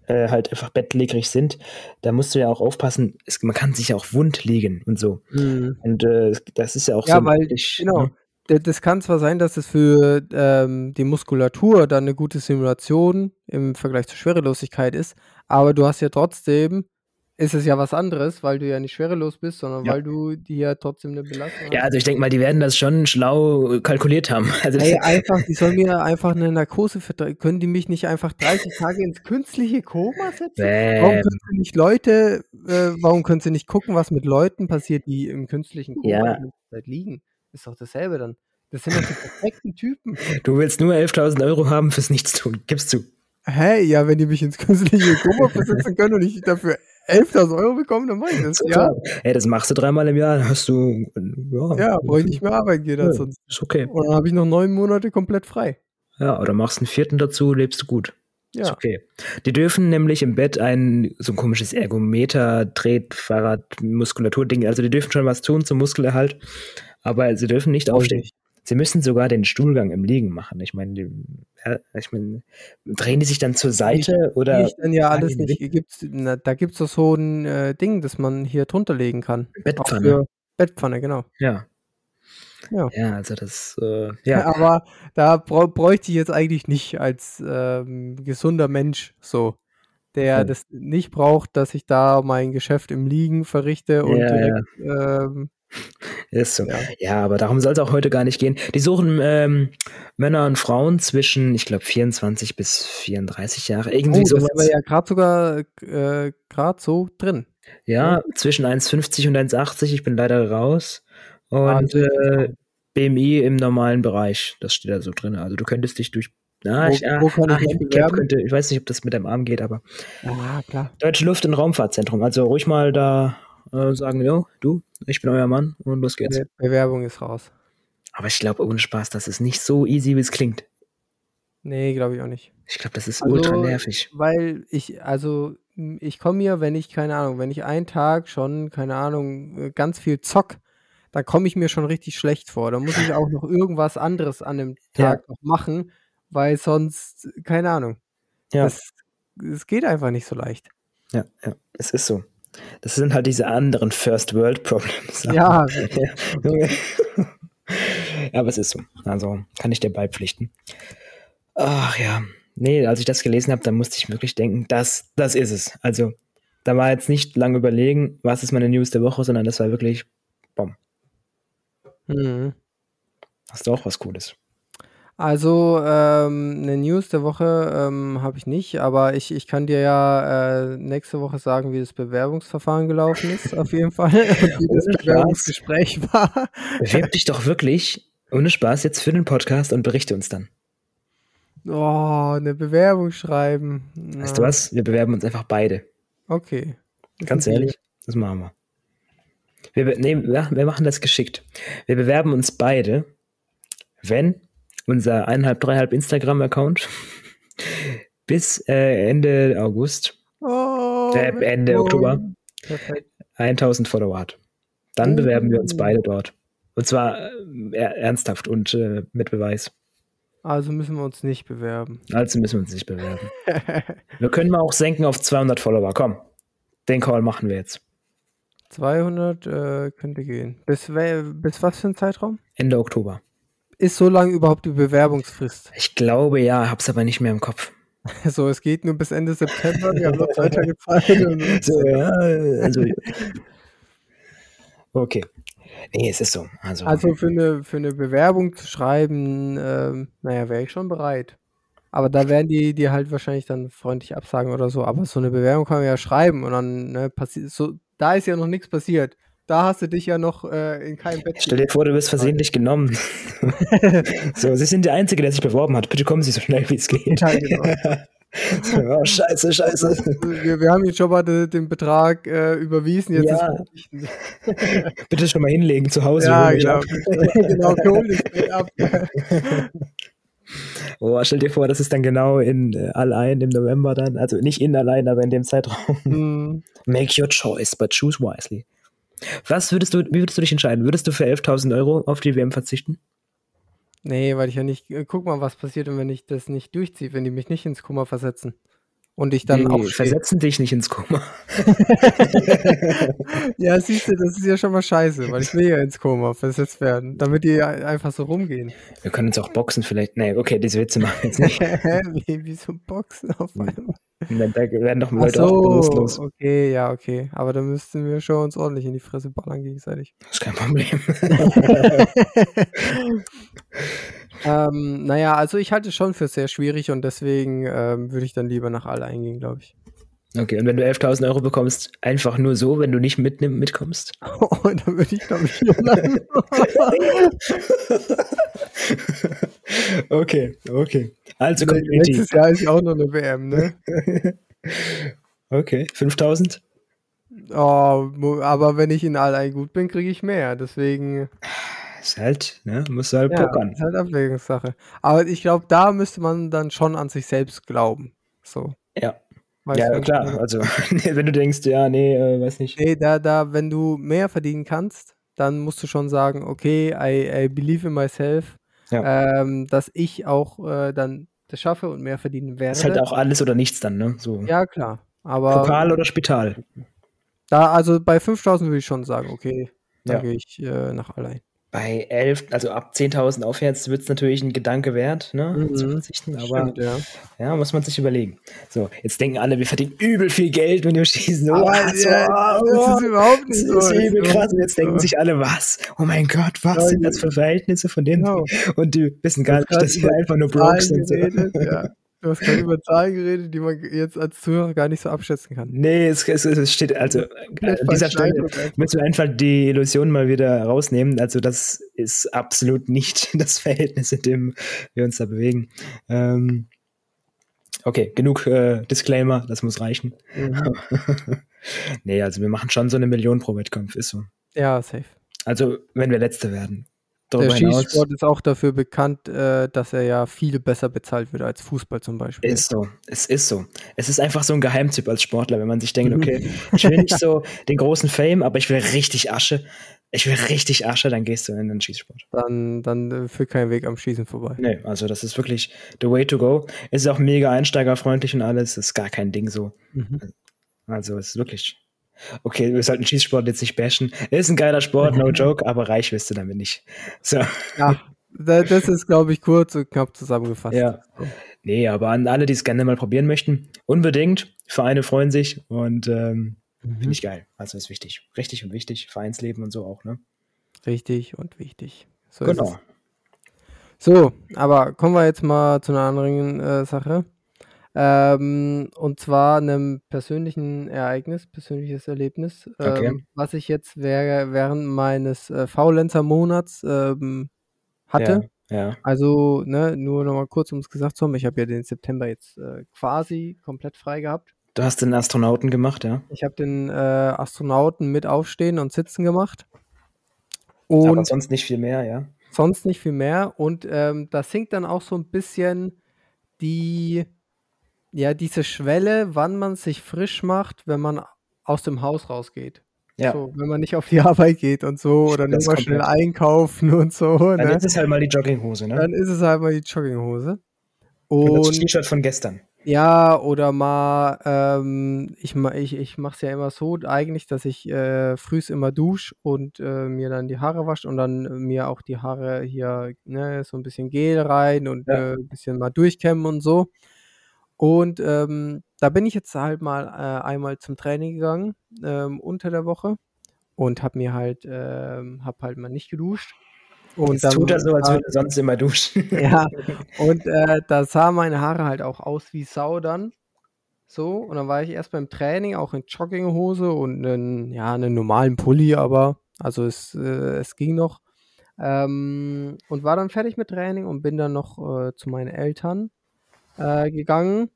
äh, halt einfach bettlägerig sind, da musst du ja auch aufpassen, es, man kann sich ja auch wund liegen und so. Mhm. Und äh, das ist ja auch Ja, so. weil, wirklich, genau. ne? Das kann zwar sein, dass es für ähm, die Muskulatur dann eine gute Simulation im Vergleich zur Schwerelosigkeit ist, aber du hast ja trotzdem ist es ja was anderes, weil du ja nicht schwerelos bist, sondern ja. weil du dir ja trotzdem eine Belastung hast. Ja, also ich denke mal, die werden das schon schlau kalkuliert haben. Also Ey, einfach, die sollen mir einfach eine Narkose vertreiben. Können die mich nicht einfach 30 Tage ins künstliche Koma setzen? Bäm. Warum können sie nicht Leute, äh, warum können sie nicht gucken, was mit Leuten passiert, die im künstlichen Koma ja. liegen? Ist doch dasselbe dann. Das sind doch die perfekten Typen. Du willst nur 11.000 Euro haben fürs Nichtstun, gibst du. Hä? Ja, wenn die mich ins künstliche Koma versetzen können und ich dafür 11.000 Euro bekommen, dann mach ich das. Ja. Ey, das machst du dreimal im Jahr, dann hast du. Ja, ja brauche ich nicht mehr arbeiten gehen. Ja, sonst. Ist okay. Und dann habe ich noch neun Monate komplett frei. Ja, oder machst einen vierten dazu, lebst du gut. Ja. Ist okay. Die dürfen nämlich im Bett ein so ein komisches Ergometer, Tret, Fahrrad, Muskulatur-Ding, also die dürfen schon was tun zum Muskelerhalt, aber sie dürfen nicht aufstehen. Sie müssen sogar den Stuhlgang im Liegen machen. Ich meine, ja, ich meine, drehen die sich dann zur Seite ich, oder? Ich dann ja alles nicht. Gibt's, na, da gibt es doch so ein äh, Ding, das man hier drunter legen kann. Bettpfanne. Bettpfanne, genau. Ja. Ja. ja, also das, äh, ja. Aber da bräuchte ich jetzt eigentlich nicht als ähm, gesunder Mensch so, der ja. das nicht braucht, dass ich da mein Geschäft im Liegen verrichte und ja, direkt ähm, ist so. Ja. ja, aber darum soll es auch heute gar nicht gehen. Die suchen ähm, Männer und Frauen zwischen, ich glaube, 24 bis 34 Jahre. Irgendwie oh, sowas. Das ist aber ja gerade sogar äh, gerade so drin. Ja, ja. zwischen 1,50 und 1,80. Ich bin leider raus. Und ah, äh, BMI im normalen Bereich. Das steht da so drin. Also du könntest dich durch na, wo, ich, wo kann ach, ich, könnte, ich weiß nicht, ob das mit deinem Arm geht, aber. Ja, klar. Deutsche Luft- und Raumfahrtzentrum. Also ruhig mal da äh, sagen, jo, du, ich bin euer Mann und los geht's. Bewerbung ist raus. Aber ich glaube, ohne Spaß, das ist nicht so easy, wie es klingt. Nee, glaube ich auch nicht. Ich glaube, das ist also, ultra nervig. Weil ich, also, ich komme mir, wenn ich, keine Ahnung, wenn ich einen Tag schon, keine Ahnung, äh, ganz viel zock, dann komme ich mir schon richtig schlecht vor. Da muss ich auch noch irgendwas anderes an dem Tag ja. noch machen, weil sonst, keine Ahnung. Ja. Das geht einfach nicht so leicht. Ja, ja, es ist so. Das sind halt diese anderen First World Problems. Ja. ja. aber es ist so. Also kann ich dir beipflichten. Ach ja. Nee, als ich das gelesen habe, dann musste ich wirklich denken, das, das ist es. Also, da war jetzt nicht lange überlegen, was ist meine News der Woche, sondern das war wirklich Bom. Mhm. Hast du auch was Cooles? Also, ähm, 'ne News der Woche, ähm, habe ich nicht, aber ich ich kann dir ja, äh, nächste Woche sagen, wie das Bewerbungsverfahren gelaufen ist auf jeden Fall und wie das Bewerbungsgespräch war. Bewerb dich doch wirklich, ohne Spaß, jetzt für den Podcast und berichte uns dann. Oh, eine Bewerbung schreiben. Weißt du was? Wir bewerben uns einfach beide. Okay. Ganz ehrlich, das machen wir. Wir ne, ja, wir machen das geschickt. Wir bewerben uns beide, wenn unser eineinhalb, dreieinhalb Instagram-Account bis äh, Ende August, oh, äh, Ende. Oktober, Perfekt. 1000 Follower hat. Dann oh. bewerben wir uns beide dort. Und zwar äh, ernsthaft und äh, mit Beweis. Also müssen wir uns nicht bewerben. Also müssen wir uns nicht bewerben. wir können mal auch senken auf 200 Follower. Komm, den Call machen wir jetzt. 200 äh, könnte gehen. Bis, bis was für ein Zeitraum? Ende Oktober. Ist so lange überhaupt die Bewerbungsfrist? Ich glaube ja, hab's aber nicht mehr im Kopf. So, es geht nur bis Ende September, wir haben noch Tage Zeit. so, ja, also. Okay. Nee, es ist so. Also, also für, eine, für eine Bewerbung zu schreiben, ähm, naja, wäre ich schon bereit. Aber da werden die die halt wahrscheinlich dann freundlich absagen oder so. Aber so eine Bewerbung kann man ja schreiben und dann ne, passiert so, da ist ja noch nichts passiert da hast du dich ja noch äh, in keinem Bett. Stell dir vor, du wirst versehentlich genommen. so, Sie sind der Einzige, der sich beworben hat. Bitte kommen Sie so schnell wie es geht. Ja, genau. oh, scheiße, scheiße. Wir, wir, haben jetzt schon mal de, den Betrag äh, überwiesen. Jetzt ja. Bitte schon mal hinlegen zu Hause. Ja, genau. genau, hol dich ab. Oh, stell dir vor, das ist dann genau in äh, allein im November dann. Also nicht in allein, aber in dem Zeitraum. Mm. Make your choice, but choose wisely. Was würdest du, wie würdest du dich entscheiden? Würdest du für 11.000 Euro auf die WM verzichten? Nee, weil ich ja nicht, äh, guck mal, was passiert, wenn ich das nicht durchziehe, wenn die mich nicht ins Koma versetzen. Und ich dann nee, auch. versetzen dich nicht ins Koma. ja, siehst du, das ist ja schon mal scheiße, weil ich will ja ins Koma versetzt werden, damit die einfach so rumgehen. Wir können uns auch boxen vielleicht. Nee, okay, diese Witze machen wir jetzt nicht. wie, wie so Boxen auf einmal. Da werden doch Leute so, auch bewusstlos. Okay, ja, okay. Aber dann müssten wir schon uns ordentlich in die Fresse ballern gegenseitig. Das ist kein Problem. ähm, naja, also ich halte es schon für sehr schwierig und deswegen ähm, würde ich dann lieber nach alle eingehen, glaube ich. Okay, und wenn du 11.000 Euro bekommst, einfach nur so, wenn du nicht mitnimm, mitkommst? Oh, dann würde ich glaube ich Okay, okay. Also Nächstes Jahr ist ja auch noch eine WM, ne? okay, 5.000? Oh, aber wenn ich in All gut bin, kriege ich mehr, deswegen... Ist halt, ne, musst du halt ja, pokern. Ist halt Abwägungssache. Aber ich glaube, da müsste man dann schon an sich selbst glauben. So. Ja. Weißt ja, klar. Nicht. Also, wenn du denkst, ja, nee, äh, weiß nicht. Nee, da, da, wenn du mehr verdienen kannst, dann musst du schon sagen, okay, I, I believe in myself, ja. ähm, dass ich auch äh, dann das schaffe und mehr verdienen werde. Das ist halt auch alles oder nichts dann, ne? So. Ja, klar. Aber, Pokal oder Spital? Da, also bei 5000 würde ich schon sagen, okay, dann ja. gehe ich äh, nach allein bei 11, also ab 10.000 aufwärts wird es natürlich ein Gedanke wert, ne, mhm. zu verzichten, aber Stimmt, ja. ja. muss man sich überlegen. So, jetzt denken alle, wir verdienen übel viel Geld, wenn wir schießen. Oh, so, ja, oh, das ist überhaupt nicht so. Das ist übel krass. Und jetzt denken sich alle, was? Oh mein Gott, was ja, sind das für Verhältnisse von denen? Genau. Und die wissen gar nicht, dass wir einfach nur broke sind. So. Ja. Du hast gerade über Zahlen geredet, die man jetzt als Zuhörer gar nicht so abschätzen kann. Nee, es, es, es steht, also an dieser Stelle müssen wir einfach die Illusion mal wieder rausnehmen. Also das ist absolut nicht das Verhältnis, in dem wir uns da bewegen. Ähm, okay, genug äh, Disclaimer, das muss reichen. Mhm. nee, also wir machen schon so eine Million pro Wettkampf, ist so. Ja, safe. Also wenn wir Letzte werden. Der Schießsport ist auch dafür bekannt, äh, dass er ja viel besser bezahlt wird als Fußball zum Beispiel. Ist so, es ist so. Es ist einfach so ein Geheimtipp als Sportler, wenn man sich denkt, okay, ich will nicht so den großen Fame, aber ich will richtig Asche. Ich will richtig Asche, dann gehst du in den Schießsport. Dann, dann äh, führt kein Weg am Schießen vorbei. Nee, also das ist wirklich the way to go. Es ist auch mega einsteigerfreundlich und alles, ist gar kein Ding so. Mhm. Also es ist wirklich Okay, wir sollten Schießsport jetzt nicht bashen. Ist ein geiler Sport, no joke, aber reich wirst du damit nicht. So. Ja, das ist, glaube ich, kurz und knapp zusammengefasst. Ja. Nee, aber an alle, die es gerne mal probieren möchten, unbedingt. Vereine freuen sich und ähm, mhm. finde ich geil. Also ist wichtig. Richtig und wichtig. Vereinsleben und so auch, ne? Richtig und wichtig. So genau. So, aber kommen wir jetzt mal zu einer anderen äh, Sache. Ähm, und zwar einem persönlichen Ereignis, persönliches Erlebnis, okay. ähm, was ich jetzt während meines äh, Faulenzer-Monats ähm, hatte. Ja, ja. Also, ne, nur nochmal kurz, um es gesagt zu haben, ich habe ja den September jetzt äh, quasi komplett frei gehabt. Du hast den Astronauten gemacht, ja? Ich habe den äh, Astronauten mit Aufstehen und Sitzen gemacht. Und Aber sonst nicht viel mehr, ja? Sonst nicht viel mehr. Und ähm, das sinkt dann auch so ein bisschen die ja, diese Schwelle, wann man sich frisch macht, wenn man aus dem Haus rausgeht. Ja. So, wenn man nicht auf die Arbeit geht und so oder nur mal schnell einkaufen und so. Dann ne? ist es halt mal die Jogginghose, ne? Dann ist es halt mal die Jogginghose. Und, und das T-Shirt von gestern. Ja, oder mal, ähm, ich, ich, ich mache es ja immer so eigentlich, dass ich äh, frühs immer dusche und äh, mir dann die Haare wasche und dann mir auch die Haare hier ne, so ein bisschen Gel rein und ja. äh, ein bisschen mal durchkämmen und so. Und ähm, da bin ich jetzt halt mal äh, einmal zum Training gegangen ähm, unter der Woche und habe mir halt, ähm, habe halt mal nicht geduscht. Und Jetzt dann, tut er so, als würde er sonst immer duschen. ja, und äh, da sah meine Haare halt auch aus wie Sau dann. So, und dann war ich erst beim Training auch in Jogginghose und einen, ja, einen normalen Pulli, aber also es, äh, es ging noch. Ähm, und war dann fertig mit Training und bin dann noch äh, zu meinen Eltern äh, gegangen.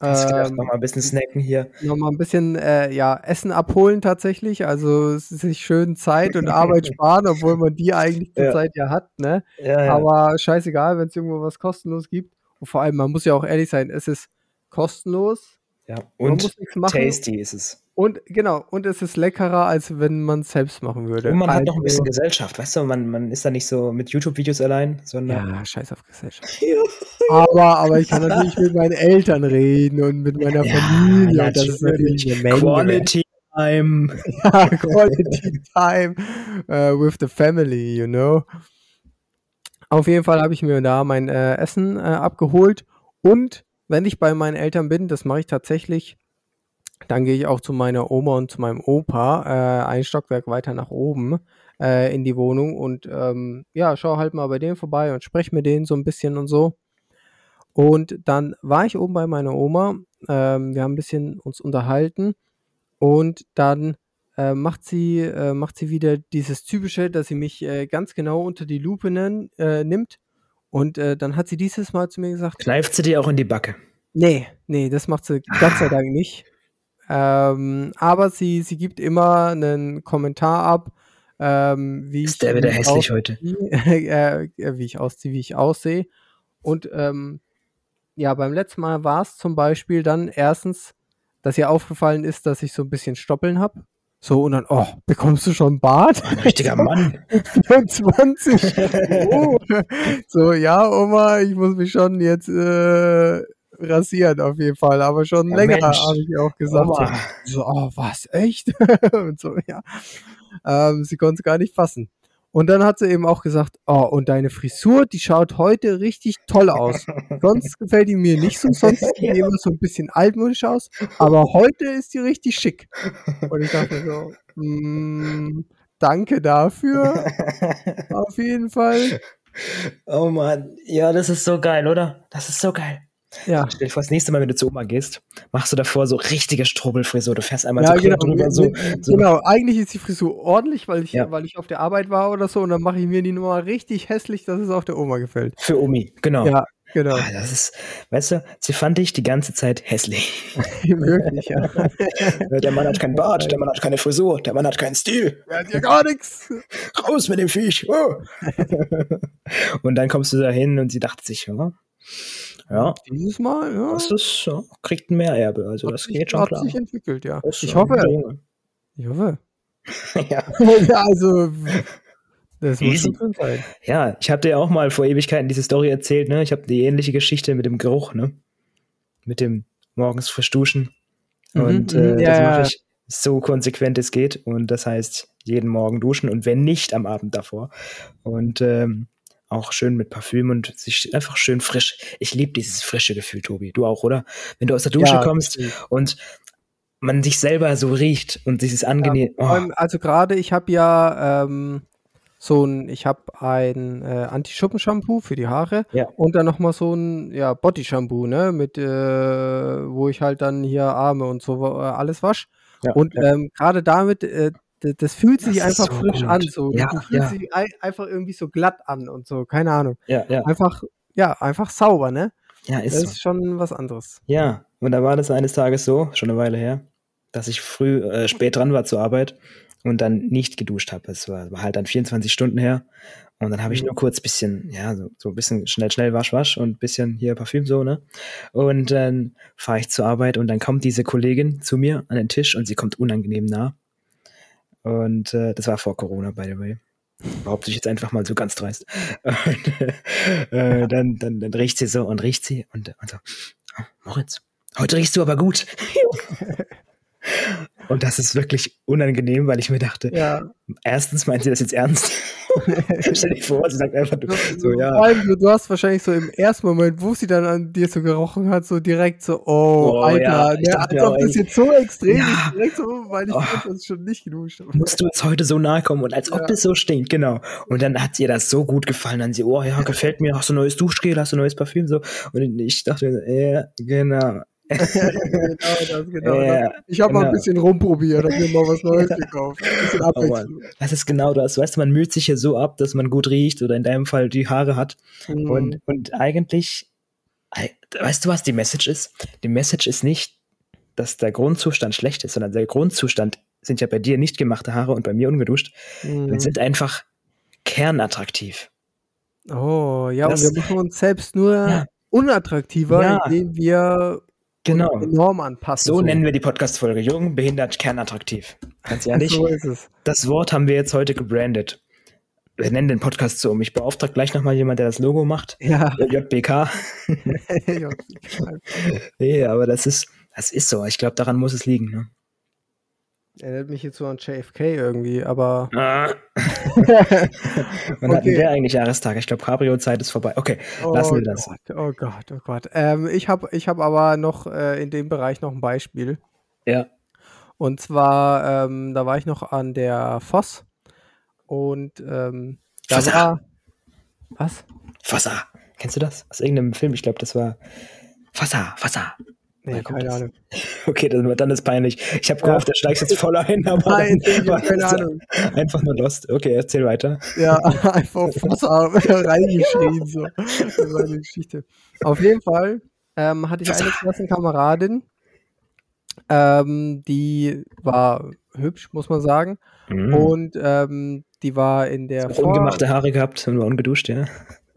Hast ähm, nochmal ein bisschen snacken hier? Nochmal ein bisschen äh, ja, Essen abholen tatsächlich. Also sich schön Zeit und Arbeit sparen, obwohl man die eigentlich zur ja. Zeit ja hat. Ne? Ja, ja. Aber scheißegal, wenn es irgendwo was kostenlos gibt. Und vor allem, man muss ja auch ehrlich sein, es ist kostenlos. Ja, und tasty ist es. Und genau, und es ist leckerer, als wenn man es selbst machen würde. Und man also, hat noch ein bisschen Gesellschaft, weißt du, man, man ist da nicht so mit YouTube-Videos allein, sondern. Ja, scheiß auf Gesellschaft. aber, aber ich kann natürlich mit meinen Eltern reden und mit meiner ja, Familie. Und das ist natürlich eine Menge. Quality Time. ja, Quality Time uh, with the family, you know. Auf jeden Fall habe ich mir da mein äh, Essen äh, abgeholt und wenn ich bei meinen Eltern bin, das mache ich tatsächlich, dann gehe ich auch zu meiner Oma und zu meinem Opa, äh, ein Stockwerk weiter nach oben äh, in die Wohnung und ähm, ja, schaue halt mal bei denen vorbei und spreche mit denen so ein bisschen und so. Und dann war ich oben bei meiner Oma, ähm, wir haben ein bisschen uns unterhalten und dann äh, macht, sie, äh, macht sie wieder dieses Typische, dass sie mich äh, ganz genau unter die Lupe nenn, äh, nimmt. Und äh, dann hat sie dieses Mal zu mir gesagt. Kneift sie dir auch in die Backe? Nee, nee, das macht sie. Gott sei Dank nicht. Ähm, aber sie, sie gibt immer einen Kommentar ab, ähm, wie Ist ich. der wieder hässlich heute? Äh, wie ich ausziehe, wie ich aussehe. Und ähm, ja, beim letzten Mal war es zum Beispiel dann erstens, dass ihr aufgefallen ist, dass ich so ein bisschen Stoppeln habe. So, und dann, oh, bekommst du schon Bart? Ein richtiger Mann. 24. oh. So, ja, Oma, ich muss mich schon jetzt äh, rasieren auf jeden Fall, aber schon ja, länger, habe ich auch gesagt. Oma. So, oh, was, echt? und so, ja. Ähm, sie konnte es gar nicht fassen. Und dann hat sie eben auch gesagt, oh, und deine Frisur, die schaut heute richtig toll aus. sonst gefällt die mir nicht so, sonst sieht die immer so ein bisschen altmodisch aus, aber heute ist die richtig schick. Und ich dachte so, mm, danke dafür. Auf jeden Fall. Oh Mann, ja, das ist so geil, oder? Das ist so geil. Ja. Stell dir vor, das nächste Mal, wenn du zu Oma gehst, machst du davor so richtige Strobelfrisur. Du fährst einmal ja, so genau, drüber. So, so, Genau, eigentlich ist die Frisur ordentlich, weil ich, ja. weil ich auf der Arbeit war oder so und dann mache ich mir die Nummer richtig hässlich, dass es auch der Oma gefällt. Für Omi, genau. Ja, genau. Ah, das ist, weißt du, sie fand dich die ganze Zeit hässlich. Wirklich, ja. der Mann hat keinen Bart, der Mann hat keine Frisur, der Mann hat keinen Stil. Er hat ja gar nichts. Raus mit dem Viech. Oh. und dann kommst du da hin und sie dachte sich, ja, ja. Dieses Mal, ja. Das ist, ja, kriegt ein Mehrerbe. Also hat das sich, geht schon hat klar. sich entwickelt, ja. Ich hoffe. Ich hoffe. ja. ja, also. Das muss schon sein. Ja, ich habe dir auch mal vor Ewigkeiten diese Story erzählt, ne? Ich habe die ähnliche Geschichte mit dem Geruch, ne? Mit dem morgens frisch duschen. Mhm, und äh, ja, das mache ich so konsequent es geht. Und das heißt, jeden Morgen duschen und wenn nicht, am Abend davor. Und ähm, auch schön mit Parfüm und sich einfach schön frisch. Ich liebe dieses frische Gefühl, Tobi. Du auch, oder? Wenn du aus der Dusche ja, kommst und man sich selber so riecht und dieses angenehm. Ja, oh. Also gerade, ich habe ja ähm, so ein, ich habe ein äh, Anti-Schuppen-Shampoo für die Haare ja. und dann nochmal so ein ja, Body-Shampoo, ne, mit, äh, wo ich halt dann hier Arme und so äh, alles wasche. Ja, und ähm, gerade damit, äh, das, das fühlt sich das einfach so frisch gut. an. So. Ja, du fühlst ja. sich ein, einfach irgendwie so glatt an und so, keine Ahnung. Ja, ja. Einfach, ja, einfach sauber, ne? Ja, ist Das so. ist schon was anderes. Ja, und da war das eines Tages so, schon eine Weile her, dass ich früh, äh, spät dran war zur Arbeit und dann nicht geduscht habe. Es war, war, halt dann 24 Stunden her. Und dann habe ich mhm. nur kurz bisschen, ja, so, so ein bisschen schnell, schnell wasch, wasch und ein bisschen hier Parfüm so, ne? Und dann fahre ich zur Arbeit und dann kommt diese Kollegin zu mir an den Tisch und sie kommt unangenehm nah. Und äh, das war vor Corona, by the way. Behaupte ich jetzt einfach mal so ganz dreist. Und, äh, dann, dann, dann riecht sie so und riecht sie und, und so, oh, Moritz, heute riechst du aber gut. Und das ist wirklich unangenehm, weil ich mir dachte, ja. erstens meint sie das jetzt ernst. Stell dir vor, sie sagt einfach so, ja. Vor allem, du hast wahrscheinlich so im ersten Moment, wo sie dann an dir so gerochen hat, so direkt so, oh, oh Alter, ja, ne, als ob das jetzt so extrem ja. ist, direkt so, weil ich oh. das schon nicht geduscht habe. Musst du jetzt heute so nahe kommen und als ob ja. das so stinkt, genau. Und dann hat ihr das so gut gefallen, dann sie, oh ja, gefällt mir, hast du neues Duschgel, hast du neues Parfüm, so. Und ich dachte, ja, genau genau das, genau ja, das. Ich habe genau. mal ein genau. bisschen rumprobiert, habe mir mal was Neues gekauft. Ein bisschen Abwechslung. Oh das ist genau das. Weißt du, man müht sich ja so ab, dass man gut riecht oder in deinem Fall die Haare hat. Mhm. Und, und eigentlich, weißt du, was die Message ist? Die Message ist nicht, dass der Grundzustand schlecht ist, sondern der Grundzustand sind ja bei dir nicht gemachte Haare und bei mir ungeduscht. Mhm. Wir sind einfach kernattraktiv. Oh, ja, das, und wir machen uns selbst nur ja. unattraktiver, ja. indem wir Genau. enorm anpassen. So, nennen wir die Podcast-Folge. Jung, behindert, kernattraktiv. Ganz ehrlich. so ist es. Das Wort haben wir jetzt heute gebrandet. Wir nennen den Podcast so um. Ich beauftrage gleich nochmal jemand, der das Logo macht. Ja. JBK. nee, aber das ist, das ist so. Ich glaube, daran muss es liegen. Ne? Erinnert mich jetzt so an JFK irgendwie, aber. Ah. Wann okay. hatten wir eigentlich Jahrestag? Ich glaube, Cabrio-Zeit ist vorbei. Okay, oh lassen wir das. Gott, oh Gott, oh Gott. Ähm, ich habe ich hab aber noch äh, in dem Bereich noch ein Beispiel. Ja. Und zwar, ähm, da war ich noch an der Voss und ähm, da Fassa. war. Was? Fassa. Kennst du das? Aus irgendeinem Film? Ich glaube, das war Fassa, Fassa. Nee, keine? Ahnung. Okay, dann, dann ist peinlich. Ich habe gehofft, ja. der steigt jetzt voll ein, aber Nein, keine Ahnung. Einfach nur Lost. Okay, erzähl weiter. Ja, einfach Fassa reingeschrien. So. Das war eine Geschichte. Auf jeden Fall ähm, hatte ich eine Klassenkameradin, ähm, die war hübsch, muss man sagen. Mhm. Und ähm, die war in der. Vor ungemachte Haare gehabt und war ungeduscht, ja.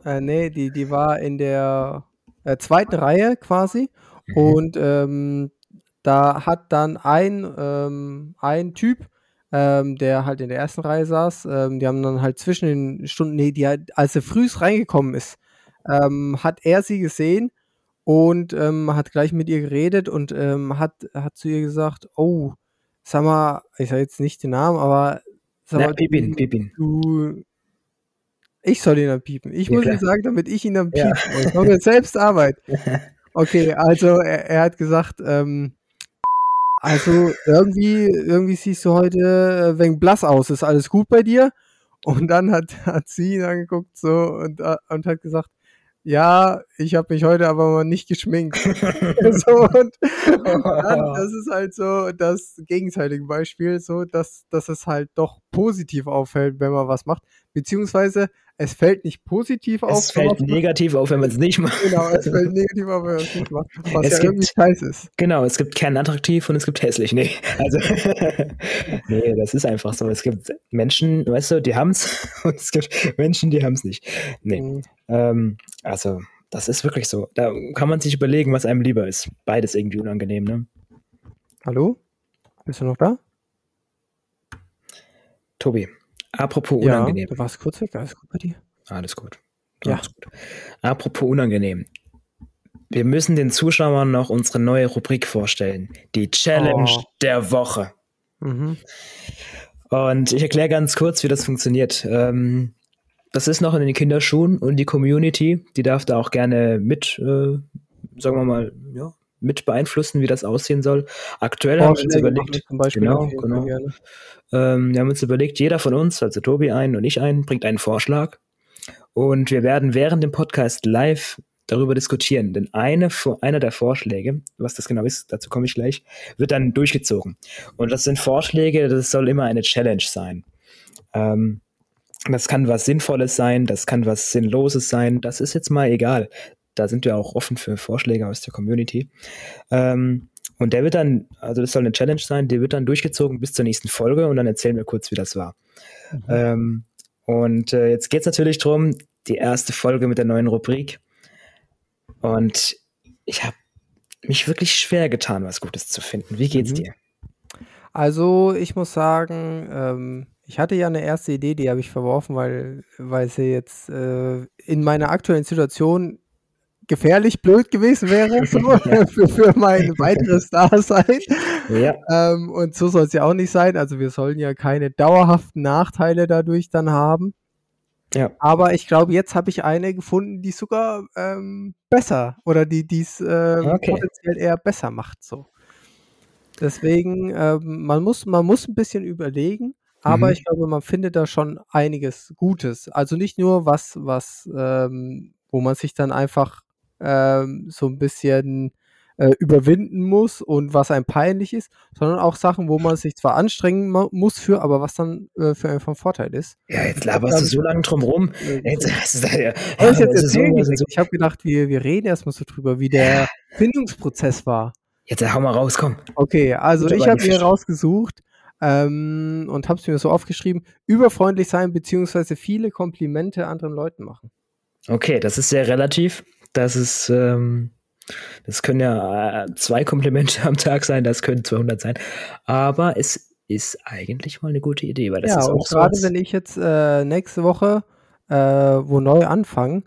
Äh, nee, die, die war in der äh, zweiten Reihe quasi. Mhm. Und ähm, da hat dann ein, ähm, ein Typ, ähm, der halt in der ersten Reihe saß, ähm, die haben dann halt zwischen den Stunden, nee, die als er frühst reingekommen ist, ähm, hat er sie gesehen und ähm, hat gleich mit ihr geredet und hat, hat zu ihr gesagt, oh, sag mal, ich sage jetzt nicht den Namen, aber sag mal, Pipin, du, Pipin. du, ich soll ihn dann piepen. Ich ja, muss ihm sagen, damit ich ihn dann piepen ja. muss. Ich mache mir selbst Arbeit. Okay, also er, er hat gesagt, ähm, also irgendwie, irgendwie siehst du heute wegen blass aus. Ist alles gut bei dir? Und dann hat, hat sie ihn angeguckt so und, äh, und hat gesagt, ja, ich habe mich heute aber mal nicht geschminkt. so, und, und dann, das ist halt so das gegenteilige Beispiel, so dass, dass es halt doch positiv auffällt, wenn man was macht. Beziehungsweise es fällt nicht positiv es auf. Es fällt negativ auf, wenn man es nicht macht. Genau, es fällt negativ auf, wenn man es nicht macht. Was es ja gibt, irgendwie scheiße ist. Genau, es gibt kernattraktiv und es gibt hässlich. Nee, also, nee, das ist einfach so. Es gibt Menschen, weißt du, die haben es und es gibt Menschen, die haben es nicht. Nee. Mhm. Ähm, also, das ist wirklich so. Da kann man sich überlegen, was einem lieber ist. Beides irgendwie unangenehm, ne? Hallo? Bist du noch da? Tobi, Apropos unangenehm. Ja, du warst kurz weg, alles gut bei dir? Alles gut. Ja. Alles gut. Apropos unangenehm. Wir müssen den Zuschauern noch unsere neue Rubrik vorstellen. Die Challenge oh. der Woche. Mhm. Und ich erkläre ganz kurz, wie das funktioniert. Ähm, das ist noch in den Kinderschuhen und die Community, die darf da auch gerne mit, äh, sagen wir mal, ja, mit beeinflussen, wie das aussehen soll. Aktuell haben wir uns überlegt, zum Beispiel genau, genau. Ähm, wir haben uns überlegt, jeder von uns, also Tobi ein und ich ein, bringt einen Vorschlag. Und wir werden während dem Podcast live darüber diskutieren. Denn eine, einer der Vorschläge, was das genau ist, dazu komme ich gleich, wird dann durchgezogen. Und das sind Vorschläge, das soll immer eine Challenge sein. Ähm, das kann was Sinnvolles sein, das kann was Sinnloses sein, das ist jetzt mal egal da sind wir auch offen für Vorschläge aus der Community. Ähm, und der wird dann, also das soll eine Challenge sein, der wird dann durchgezogen bis zur nächsten Folge und dann erzählen wir kurz, wie das war. Mhm. Ähm, und äh, jetzt geht es natürlich darum, die erste Folge mit der neuen Rubrik. Und ich habe mich wirklich schwer getan, was Gutes zu finden. Wie geht's mhm. dir? Also, ich muss sagen, ähm, ich hatte ja eine erste Idee, die habe ich verworfen, weil, weil sie jetzt äh, in meiner aktuellen Situation gefährlich blöd gewesen wäre so, für, für mein weiteres Dasein. Ja. Ähm, und so soll es ja auch nicht sein. Also wir sollen ja keine dauerhaften Nachteile dadurch dann haben. Ja. Aber ich glaube, jetzt habe ich eine gefunden, die sogar ähm, besser oder die es ähm, okay. potenziell eher besser macht. So. Deswegen, ähm, man, muss, man muss ein bisschen überlegen, aber mhm. ich glaube, man findet da schon einiges Gutes. Also nicht nur was, was, ähm, wo man sich dann einfach ähm, so ein bisschen äh, überwinden muss und was einem peinlich ist, sondern auch Sachen, wo man sich zwar anstrengen muss für, aber was dann äh, für einen von Vorteil ist. Ja, jetzt laberst du so lange drum rum. Jetzt, hast du da, ja, ja, ich jetzt erzählen, so, so. ich habe gedacht, wir, wir reden erstmal so drüber, wie der Findungsprozess war. Jetzt hau mal raus, komm. Okay, also ich habe mir rausgesucht ähm, und habe es mir so aufgeschrieben, überfreundlich sein beziehungsweise viele Komplimente anderen Leuten machen. Okay, das ist sehr relativ. Das ist, ähm, das können ja äh, zwei Komplimente am Tag sein, das können 200 sein. Aber es ist eigentlich mal eine gute Idee, weil das ja, ist auch so. Gerade wenn ich jetzt äh, nächste Woche äh, wo neu anfange,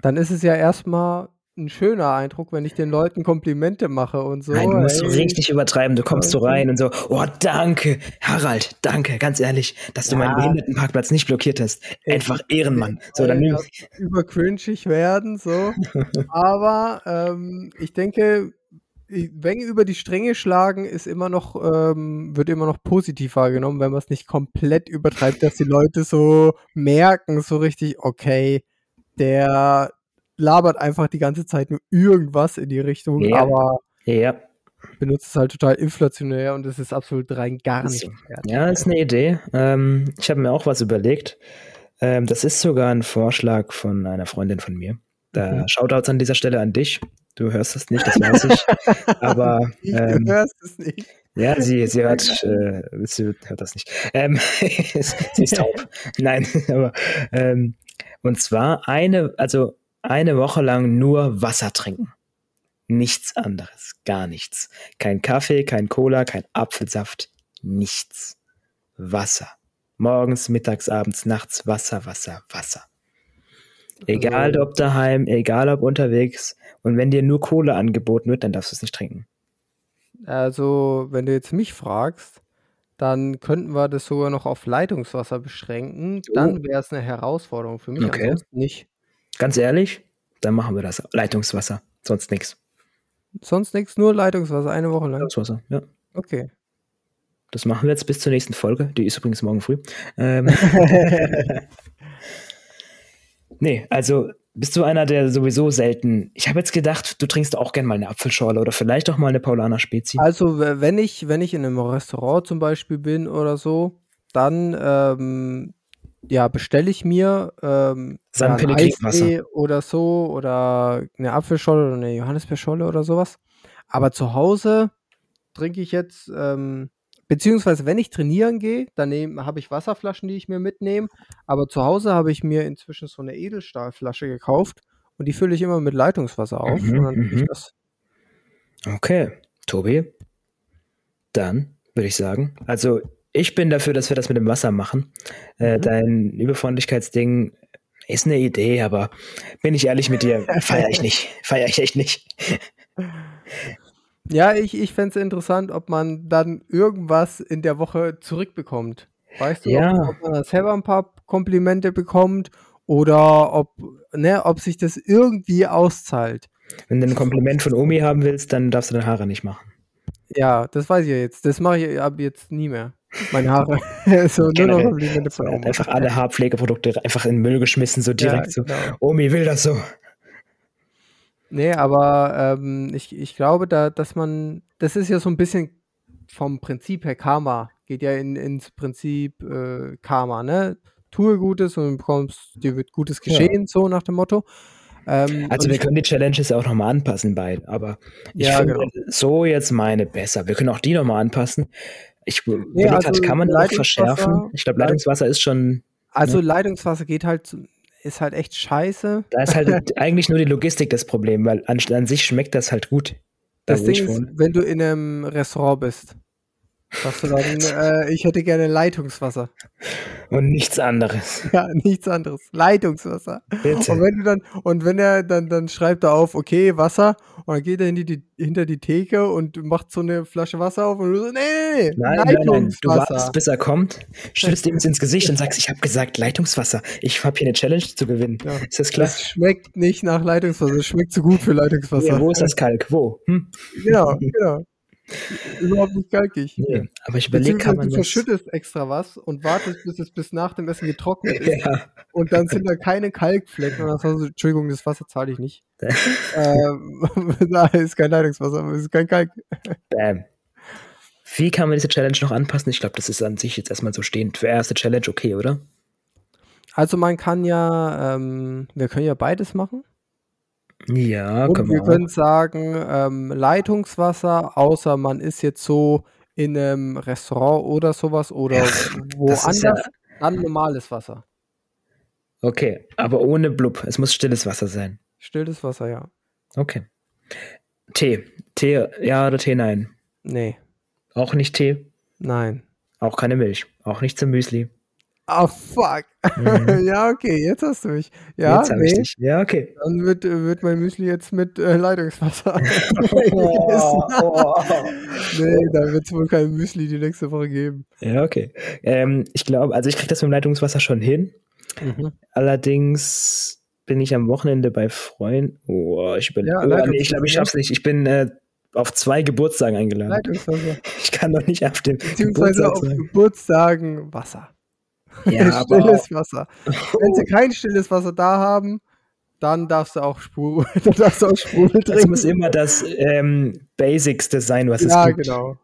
dann ist es ja erstmal ein schöner Eindruck, wenn ich den Leuten Komplimente mache und so. Nein, du musst so richtig übertreiben. Du kommst so rein und so, oh, danke, Harald, danke, ganz ehrlich, dass du ja. meinen Behindertenparkplatz nicht blockiert hast. Einfach Ehrenmann. So, dann ja, übercringig werden, so. Aber ähm, ich denke, wenn über die Stränge schlagen, ist immer noch, ähm, wird immer noch positiv wahrgenommen, wenn man es nicht komplett übertreibt, dass die Leute so merken, so richtig, okay, der labert einfach die ganze Zeit nur irgendwas in die Richtung, ja. aber ja. benutzt es halt total inflationär und es ist absolut rein gar nicht wert. Ja, ist eine Idee. Ähm, ich habe mir auch was überlegt. Ähm, das ist sogar ein Vorschlag von einer Freundin von mir. Da mhm. Shoutouts an dieser Stelle an dich. Du hörst es nicht, das weiß ich. Aber ähm, du hörst es nicht. Ja, sie, sie hört, äh, sie hört das nicht. Ähm, sie ist taub. Nein, aber ähm, und zwar eine, also eine Woche lang nur Wasser trinken. Nichts anderes, gar nichts. Kein Kaffee, kein Cola, kein Apfelsaft, nichts. Wasser. Morgens, mittags, abends, nachts Wasser, Wasser, Wasser. Egal also ob daheim, egal ob unterwegs. Und wenn dir nur Kohle angeboten wird, dann darfst du es nicht trinken. Also, wenn du jetzt mich fragst, dann könnten wir das sogar noch auf Leitungswasser beschränken. Dann oh. wäre es eine Herausforderung für mich, okay. ansonsten nicht. Ganz ehrlich, dann machen wir das. Leitungswasser, sonst nichts. Sonst nichts, nur Leitungswasser, eine Woche lang. Leitungswasser, ja. Okay. Das machen wir jetzt bis zur nächsten Folge. Die ist übrigens morgen früh. Ähm. nee, also bist du einer, der sowieso selten. Ich habe jetzt gedacht, du trinkst auch gerne mal eine Apfelschorle oder vielleicht auch mal eine Paulaner Spezi. Also, wenn ich, wenn ich in einem Restaurant zum Beispiel bin oder so, dann ähm, ja, bestelle ich mir ähm, ja, ein oder so oder eine Apfelscholle oder eine Johannisbeerscholle oder sowas. Aber zu Hause trinke ich jetzt, ähm, beziehungsweise wenn ich trainieren gehe, dann habe ich Wasserflaschen, die ich mir mitnehme. Aber zu Hause habe ich mir inzwischen so eine Edelstahlflasche gekauft und die fülle ich immer mit Leitungswasser auf. Mhm, und dann ich mhm. das. Okay, Tobi, dann würde ich sagen, also ich bin dafür, dass wir das mit dem Wasser machen. Äh, mhm. Dein Überfreundlichkeitsding ist eine Idee, aber bin ich ehrlich mit dir, feiere ich nicht. Feiere ich echt nicht. Ja, ich, ich fände es interessant, ob man dann irgendwas in der Woche zurückbekommt. Weißt du, ja. ob, ob, man selber ein paar Komplimente bekommt oder ob, ne, ob sich das irgendwie auszahlt. Wenn du ein Kompliment von Omi haben willst, dann darfst du deine Haare nicht machen. Ja, das weiß ich ja jetzt. Das mache ich ab jetzt nie mehr. Meine Haare. so, nur noch von Omi. Einfach alle Haarpflegeprodukte einfach in den Müll geschmissen, so direkt ja, genau. so. Omi will das so. Nee, aber ähm, ich, ich glaube, da, dass man, das ist ja so ein bisschen vom Prinzip her Karma, geht ja in, ins Prinzip äh, Karma, ne? Tue Gutes und bekommst, dir wird Gutes geschehen, ja. so nach dem Motto. Ähm, also wir können die Challenges auch nochmal anpassen beide, aber ich ja, finde genau. so jetzt meine besser. Wir können auch die nochmal anpassen. Ich nee, also kann man das verschärfen? Ich glaube, Leitungswasser ist schon. Also ne? Leitungswasser geht halt, ist halt echt scheiße. Da ist halt eigentlich nur die Logistik das Problem, weil an, an sich schmeckt das halt gut. Das Ding ist, wenn du in einem Restaurant bist Sagst du dann, äh, ich hätte gerne Leitungswasser. Und nichts anderes. Ja, nichts anderes. Leitungswasser. Bitte. Und wenn du dann, und wenn er dann, dann schreibt er auf, okay, Wasser, und dann geht er hinter die, hinter die Theke und macht so eine Flasche Wasser auf und du so, nee, nee, nee nein, Leitungswasser. Nein, nein. Du wartest, bis er kommt, stößt ihm ins Gesicht und sagst, ich habe gesagt Leitungswasser. Ich habe hier eine Challenge zu gewinnen. Ja. Ist das klar? Das schmeckt nicht nach Leitungswasser. Es schmeckt zu gut für Leitungswasser. Ja, wo ist das Kalk? Wo? Hm? Genau, genau überhaupt nicht kalkig. Nee, aber ich überlege, kann man Du verschüttest extra was und wartest, bis es bis nach dem Essen getrocknet ist. Ja. Und dann sind da keine Kalkflecken. Und dann sagst du, Entschuldigung, das Wasser zahle ich nicht. ähm, da ist kein Leitungswasser, aber es ist kein Kalk. Bam. Wie kann man diese Challenge noch anpassen? Ich glaube, das ist an sich jetzt erstmal so stehend. Für erste Challenge okay, oder? Also man kann ja, ähm, wir können ja beides machen. Ja, Und wir können sagen, ähm, Leitungswasser, außer man ist jetzt so in einem Restaurant oder sowas oder ja, woanders, ja dann normales Wasser. Okay, aber ohne Blub. Es muss stilles Wasser sein. Stilles Wasser, ja. Okay. Tee. Tee, ja oder Tee, nein? Nee. Auch nicht Tee? Nein. Auch keine Milch. Auch nicht zum Müsli. Ah, fuck. Mhm. ja, okay, jetzt hast du mich. Ja, jetzt nee. ich dich. Ja, okay. Dann wird, wird mein Müsli jetzt mit äh, Leitungswasser. oh, oh. nee, dann wird es wohl kein Müsli die nächste Woche geben. Ja, okay. Ähm, ich glaube, also ich kriege das mit dem Leitungswasser schon hin. Mhm. Allerdings bin ich am Wochenende bei Freunden. Oh, ich bin. Ja, oh, nee, ich glaube, ich schaff's nicht. Ich bin äh, auf zwei Geburtstagen eingeladen. Leitungswasser. Ich kann doch nicht auf dem Beziehungsweise Geburtstag auf Geburtstagen Wasser. Ja, stilles Wasser. Wenn sie kein stilles Wasser da haben, dann darfst du auch Sprudel, dann darfst du auch Sprudel trinken. Es muss immer das ähm, Basicste sein, was ja, es gibt. Ja, genau.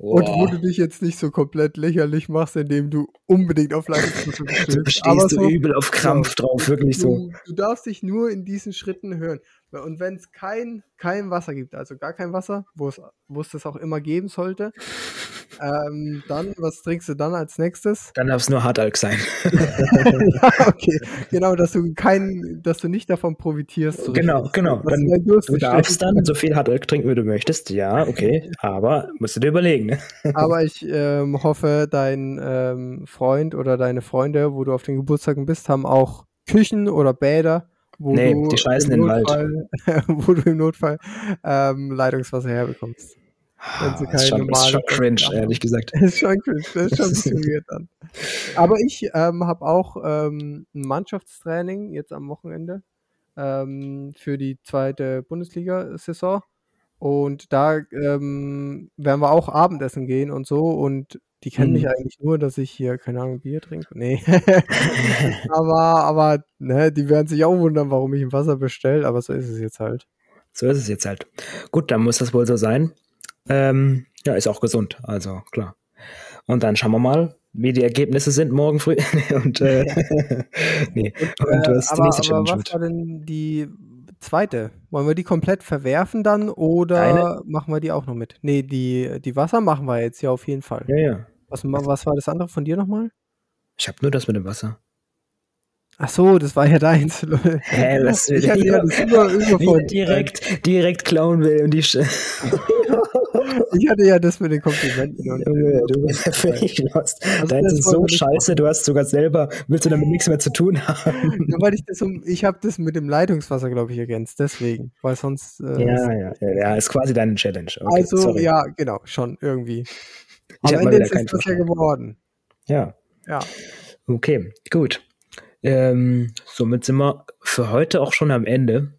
Oh. Und wo du dich jetzt nicht so komplett lächerlich machst, indem du unbedingt auf Leistungsmittel bestehst. Du stehst so, übel auf Krampf ja, drauf, wirklich du, so. Du darfst dich nur in diesen Schritten hören. Und wenn es kein, kein Wasser gibt, also gar kein Wasser, wo es, wo es das auch immer geben sollte, ähm, dann, was trinkst du dann als nächstes? Dann darf es nur Hardalk sein. ja, okay. Genau, dass du kein, dass du nicht davon profitierst. So genau, richtig. genau. Dann, du darfst dann so viel Hardalk trinken, wie du möchtest. Ja, okay. Aber musst du dir überlegen. Ne? Aber ich ähm, hoffe, dein ähm, Freund oder deine Freunde, wo du auf den Geburtstagen bist, haben auch Küchen oder Bäder. Wo nee, du die scheißen den Wald. wo du im Notfall ähm, Leitungswasser herbekommst. Wenn sie keine ist schon, ist schon cringe, haben. ehrlich gesagt. ist schon cringe, das ist schon ein bisschen weird dann. Aber ich ähm, habe auch ähm, ein Mannschaftstraining jetzt am Wochenende ähm, für die zweite Bundesliga-Saison. Und da ähm, werden wir auch Abendessen gehen und so. Und die kennen mich mhm. eigentlich nur, dass ich hier, keine Ahnung, Bier trinke. Nee. aber, aber, ne, die werden sich auch wundern, warum ich ein Wasser bestelle, aber so ist es jetzt halt. So ist es jetzt halt. Gut, dann muss das wohl so sein. Ähm, ja, ist auch gesund, also klar. Und dann schauen wir mal, wie die Ergebnisse sind morgen früh. und, äh, nee. und, und äh, aber, aber was war denn die zweite? Wollen wir die komplett verwerfen dann oder Deine? machen wir die auch noch mit? Nee, die, die Wasser machen wir jetzt ja auf jeden Fall. Ja, ja. Was, was war das andere von dir nochmal? Ich habe nur das mit dem Wasser. Ach so, das war ja deins. Hä, was ich hatte ja das über, über direkt, direkt klauen will und die ich hatte ja das mit den Komplimenten. Junge, du bist ja völlig lost. Also Deins ist so scheiße, du hast sogar selber, willst du damit nichts mehr zu tun haben. Ja, weil ich das um, ich habe das mit dem Leitungswasser, glaube ich, ergänzt, deswegen, weil sonst. Äh, ja, ja, ja, ja, ist quasi deine Challenge. Okay, also, sorry. ja, genau, schon, irgendwie. Ich Am Ende ist das ja geworden. Ja. Ja. Okay, gut. Ähm, somit sind wir für heute auch schon am Ende.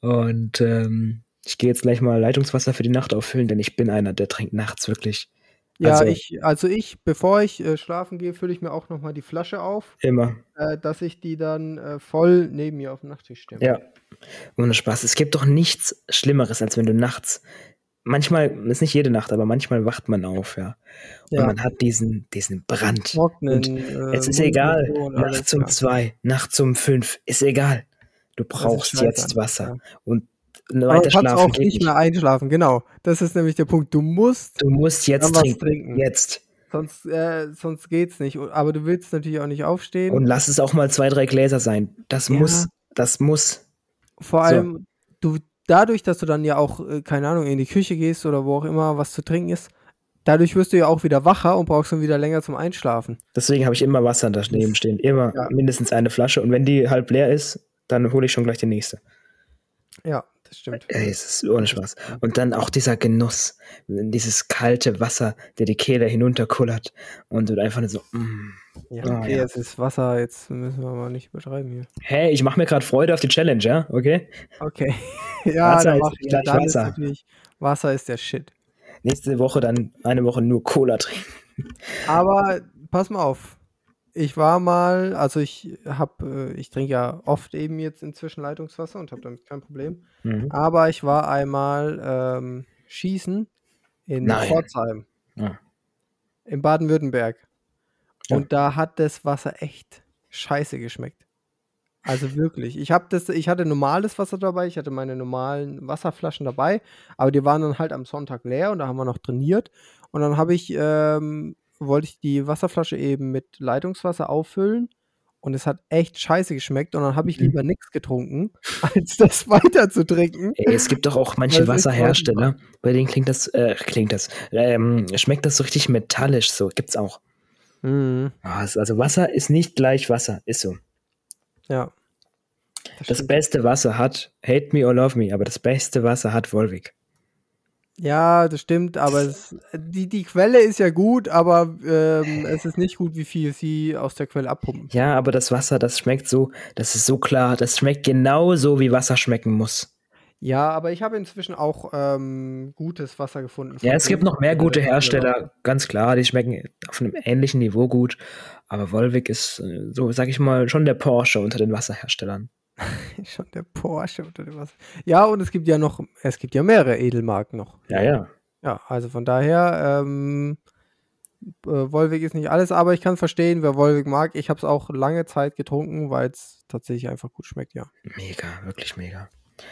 Und ähm, ich gehe jetzt gleich mal Leitungswasser für die Nacht auffüllen, denn ich bin einer, der trinkt nachts wirklich. Ja, also, ich, also ich, bevor ich äh, schlafen gehe, fülle ich mir auch nochmal die Flasche auf. Immer. Äh, dass ich die dann äh, voll neben mir auf dem Nachttisch stelle. Ja. Ohne Spaß. Es gibt doch nichts Schlimmeres, als wenn du nachts manchmal, ist nicht jede Nacht, aber manchmal wacht man auf, ja. Und ja. man hat diesen, diesen Brand. Trocknen, und äh, es ist egal. Nachts um zwei, nachts um fünf, ist egal. Du brauchst jetzt Wasser. Ja. Und weiter schlafen auch nicht, mehr einschlafen, genau. Das ist nämlich der Punkt. Du musst. Du musst jetzt trinken. trinken. Jetzt. Sonst, äh, sonst geht's nicht. Aber du willst natürlich auch nicht aufstehen. Und lass es auch mal zwei, drei Gläser sein. Das ja. muss, das muss. Vor allem, so. du, dadurch, dass du dann ja auch, äh, keine Ahnung, in die Küche gehst oder wo auch immer was zu trinken ist, dadurch wirst du ja auch wieder wacher und brauchst dann wieder länger zum Einschlafen. Deswegen habe ich immer Wasser daneben stehen. Immer ja. mindestens eine Flasche. Und wenn die halb leer ist, dann hole ich schon gleich die nächste. Ja, das stimmt. Ey, es ist ohne Spaß. Und dann auch dieser Genuss, dieses kalte Wasser, der die Kehle hinunterkullert und du einfach nur so, mm. Ja, ah, okay, oh, ja. jetzt ist Wasser, jetzt müssen wir mal nicht übertreiben hier. Hey, ich mache mir gerade Freude auf die Challenge, ja? Okay? Okay. ja, Wasser dann mach ich dann Wasser. Ist Wasser ist der Shit. Nächste Woche dann eine Woche nur Cola trinken. Aber pass mal auf. Ich war mal, also ich habe, äh, ich trinke ja oft eben jetzt inzwischen Leitungswasser und habe damit kein Problem. Mhm. Aber ich war einmal ähm, schießen in Nein. Pforzheim. Ja. In Baden-Württemberg. Und da hat das Wasser echt scheiße geschmeckt. Also wirklich. Ich habe das, ich hatte normales Wasser dabei, ich hatte meine normalen Wasserflaschen dabei, aber die waren dann halt am Sonntag leer und da haben wir noch trainiert. Und dann habe ich, ähm, wollte ich die Wasserflasche eben mit Leitungswasser auffüllen und es hat echt scheiße geschmeckt und dann habe ich mhm. lieber nichts getrunken, als das weiter zu trinken. Ey, es gibt doch auch manche Wasserhersteller, bei denen klingt das, äh, klingt das, ähm, schmeckt das so richtig metallisch, so gibt's auch. Mhm. Also Wasser ist nicht gleich Wasser, ist so. Ja. Das, das beste Wasser hat, hate me or love me, aber das beste Wasser hat Wolwig. Ja, das stimmt, aber es, die, die Quelle ist ja gut, aber ähm, es ist nicht gut, wie viel sie aus der Quelle abpumpen. Ja, aber das Wasser, das schmeckt so, das ist so klar, das schmeckt genau so, wie Wasser schmecken muss. Ja, aber ich habe inzwischen auch ähm, gutes Wasser gefunden. Ja, es gibt noch mehr gute Hersteller, ganz klar, die schmecken auf einem ähnlichen Niveau gut. Aber Volvic ist, äh, so sag ich mal, schon der Porsche unter den Wasserherstellern. schon der Porsche den Wasser. Ja, und es gibt ja noch, es gibt ja mehrere Edelmarken noch. Ja, ja. Ja, also von daher, ähm, äh, Volvic ist nicht alles, aber ich kann verstehen, wer Volvic mag. Ich habe es auch lange Zeit getrunken, weil es tatsächlich einfach gut schmeckt, ja. Mega, wirklich mega.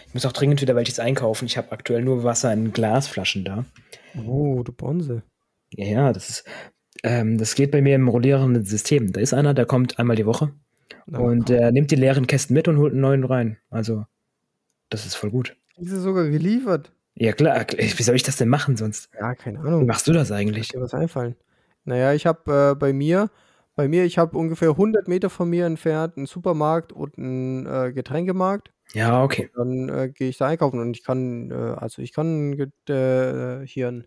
Ich muss auch dringend wieder welches einkaufen. Ich habe aktuell nur Wasser in Glasflaschen da. Oh, du Bonse. Ja, ja, das ist, ähm, das geht bei mir im rollierenden System. Da ist einer, der kommt einmal die Woche oh, und der nimmt die leeren Kästen mit und holt einen neuen rein. Also, das ist voll gut. Ist es sogar geliefert? Ja, klar. Wie soll ich das denn machen sonst? Ja, keine Ahnung. Wie machst du das eigentlich? Dir was einfallen. Naja, ich habe äh, bei mir, bei mir, ich habe ungefähr 100 Meter von mir entfernt einen Supermarkt und einen äh, Getränkemarkt. Ja, okay. Dann äh, gehe ich da einkaufen und ich kann, äh, also ich kann äh, hier einen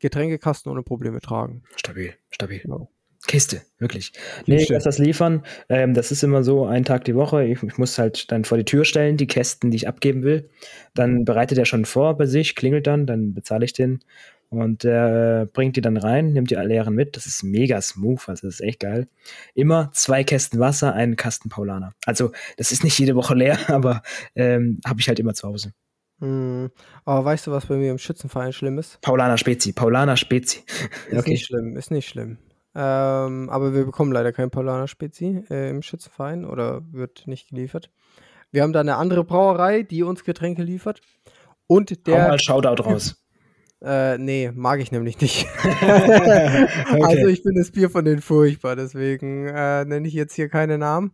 Getränkekasten ohne Probleme tragen. Stabil, stabil. Genau. Kiste, wirklich. Nee, ich lasse das liefern. Ähm, das ist immer so, ein Tag die Woche. Ich, ich, muss halt dann vor die Tür stellen, die Kästen, die ich abgeben will. Dann bereitet er schon vor bei sich, klingelt dann, dann bezahle ich den und der äh, bringt die dann rein, nimmt die leeren mit. Das ist mega smooth, also das ist echt geil. Immer zwei Kästen Wasser, einen Kasten Paulaner. Also das ist nicht jede Woche leer, aber ähm, habe ich halt immer zu Hause. Hm. Aber weißt du, was bei mir im Schützenverein schlimm ist? Paulaner Spezi, Paulaner Spezi. Ist okay. nicht schlimm, ist nicht schlimm. Ähm, aber wir bekommen leider kein Paulaner Spezi äh, im Schützenverein oder wird nicht geliefert. Wir haben da eine andere Brauerei, die uns Getränke liefert. Und der. Hau mal Shoutout raus. Äh, nee, mag ich nämlich nicht. okay. Also ich finde das Bier von denen furchtbar, deswegen äh, nenne ich jetzt hier keine Namen.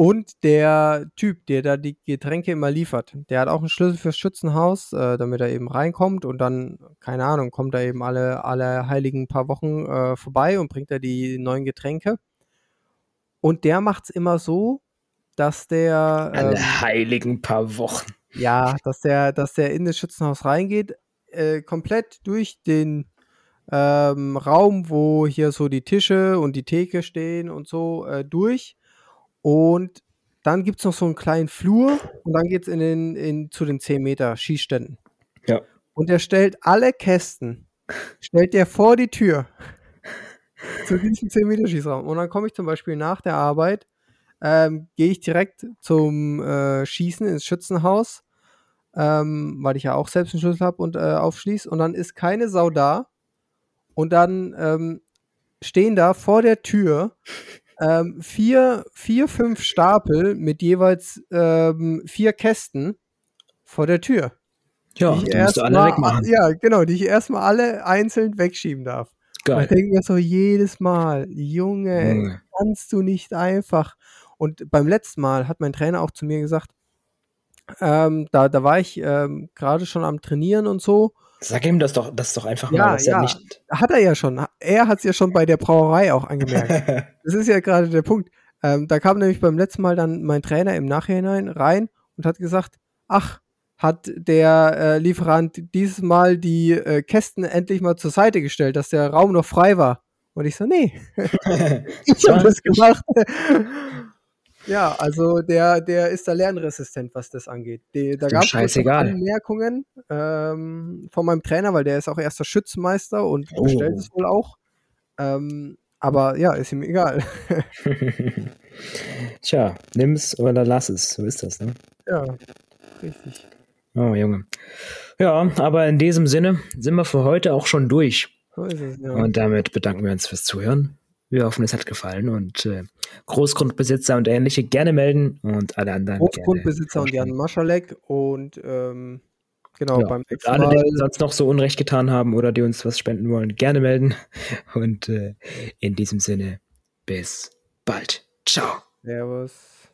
Und der Typ, der da die Getränke immer liefert, der hat auch einen Schlüssel fürs Schützenhaus, äh, damit er eben reinkommt und dann, keine Ahnung, kommt er eben alle, alle heiligen paar Wochen äh, vorbei und bringt er die neuen Getränke. Und der macht es immer so, dass der. Alle ähm, heiligen paar Wochen. Ja, dass der, dass der in das Schützenhaus reingeht, äh, komplett durch den ähm, Raum, wo hier so die Tische und die Theke stehen und so äh, durch. Und dann gibt es noch so einen kleinen Flur und dann geht es in den, in, zu den 10 Meter Schießständen. Ja. Und er stellt alle Kästen, stellt er vor die Tür zu diesem 10 Meter Schießraum. Und dann komme ich zum Beispiel nach der Arbeit, ähm, gehe ich direkt zum äh, Schießen ins Schützenhaus ähm, weil ich ja auch selbst einen Schlüssel habe und äh, aufschließe. Und dann ist keine Sau da. Und dann ähm, stehen da vor der Tür ähm, vier, vier, fünf Stapel mit jeweils ähm, vier Kästen vor der Tür. Ja, die, die musst du alle wegmachen. Ja, genau, die ich erstmal alle einzeln wegschieben darf. Geil. Ich denke mir so jedes Mal, Junge, Junge, kannst du nicht einfach. Und beim letzten Mal hat mein Trainer auch zu mir gesagt, ähm, da, da war ich ähm, gerade schon am Trainieren und so. Sag ihm das doch, das doch einfach ja, mal. Ja, ja, nicht hat er ja schon. Er hat es ja schon bei der Brauerei auch angemerkt. das ist ja gerade der Punkt. Ähm, da kam nämlich beim letzten Mal dann mein Trainer im Nachhinein rein und hat gesagt, ach, hat der äh, Lieferant dieses Mal die äh, Kästen endlich mal zur Seite gestellt, dass der Raum noch frei war. Und ich so, nee, ich habe das gemacht. Ja, also der, der ist da lernresistent, was das angeht. Die, da gab es Anmerkungen ähm, von meinem Trainer, weil der ist auch erster Schützmeister und oh. bestellt es wohl auch. Ähm, aber ja, ist ihm egal. Tja, nimm's oder lass es. So ist das, ne? Ja, richtig. Oh, Junge. Ja, aber in diesem Sinne sind wir für heute auch schon durch. So ist es, ja. Und damit bedanken wir uns fürs Zuhören. Wir hoffen, es hat gefallen und äh, Großgrundbesitzer und ähnliche gerne melden und alle anderen. Großgrundbesitzer und Jan Maschalek und ähm, genau, genau, beim nächsten Alle, die uns sonst noch so Unrecht getan haben oder die uns was spenden wollen, gerne melden. Und äh, in diesem Sinne, bis bald. Ciao. Servus.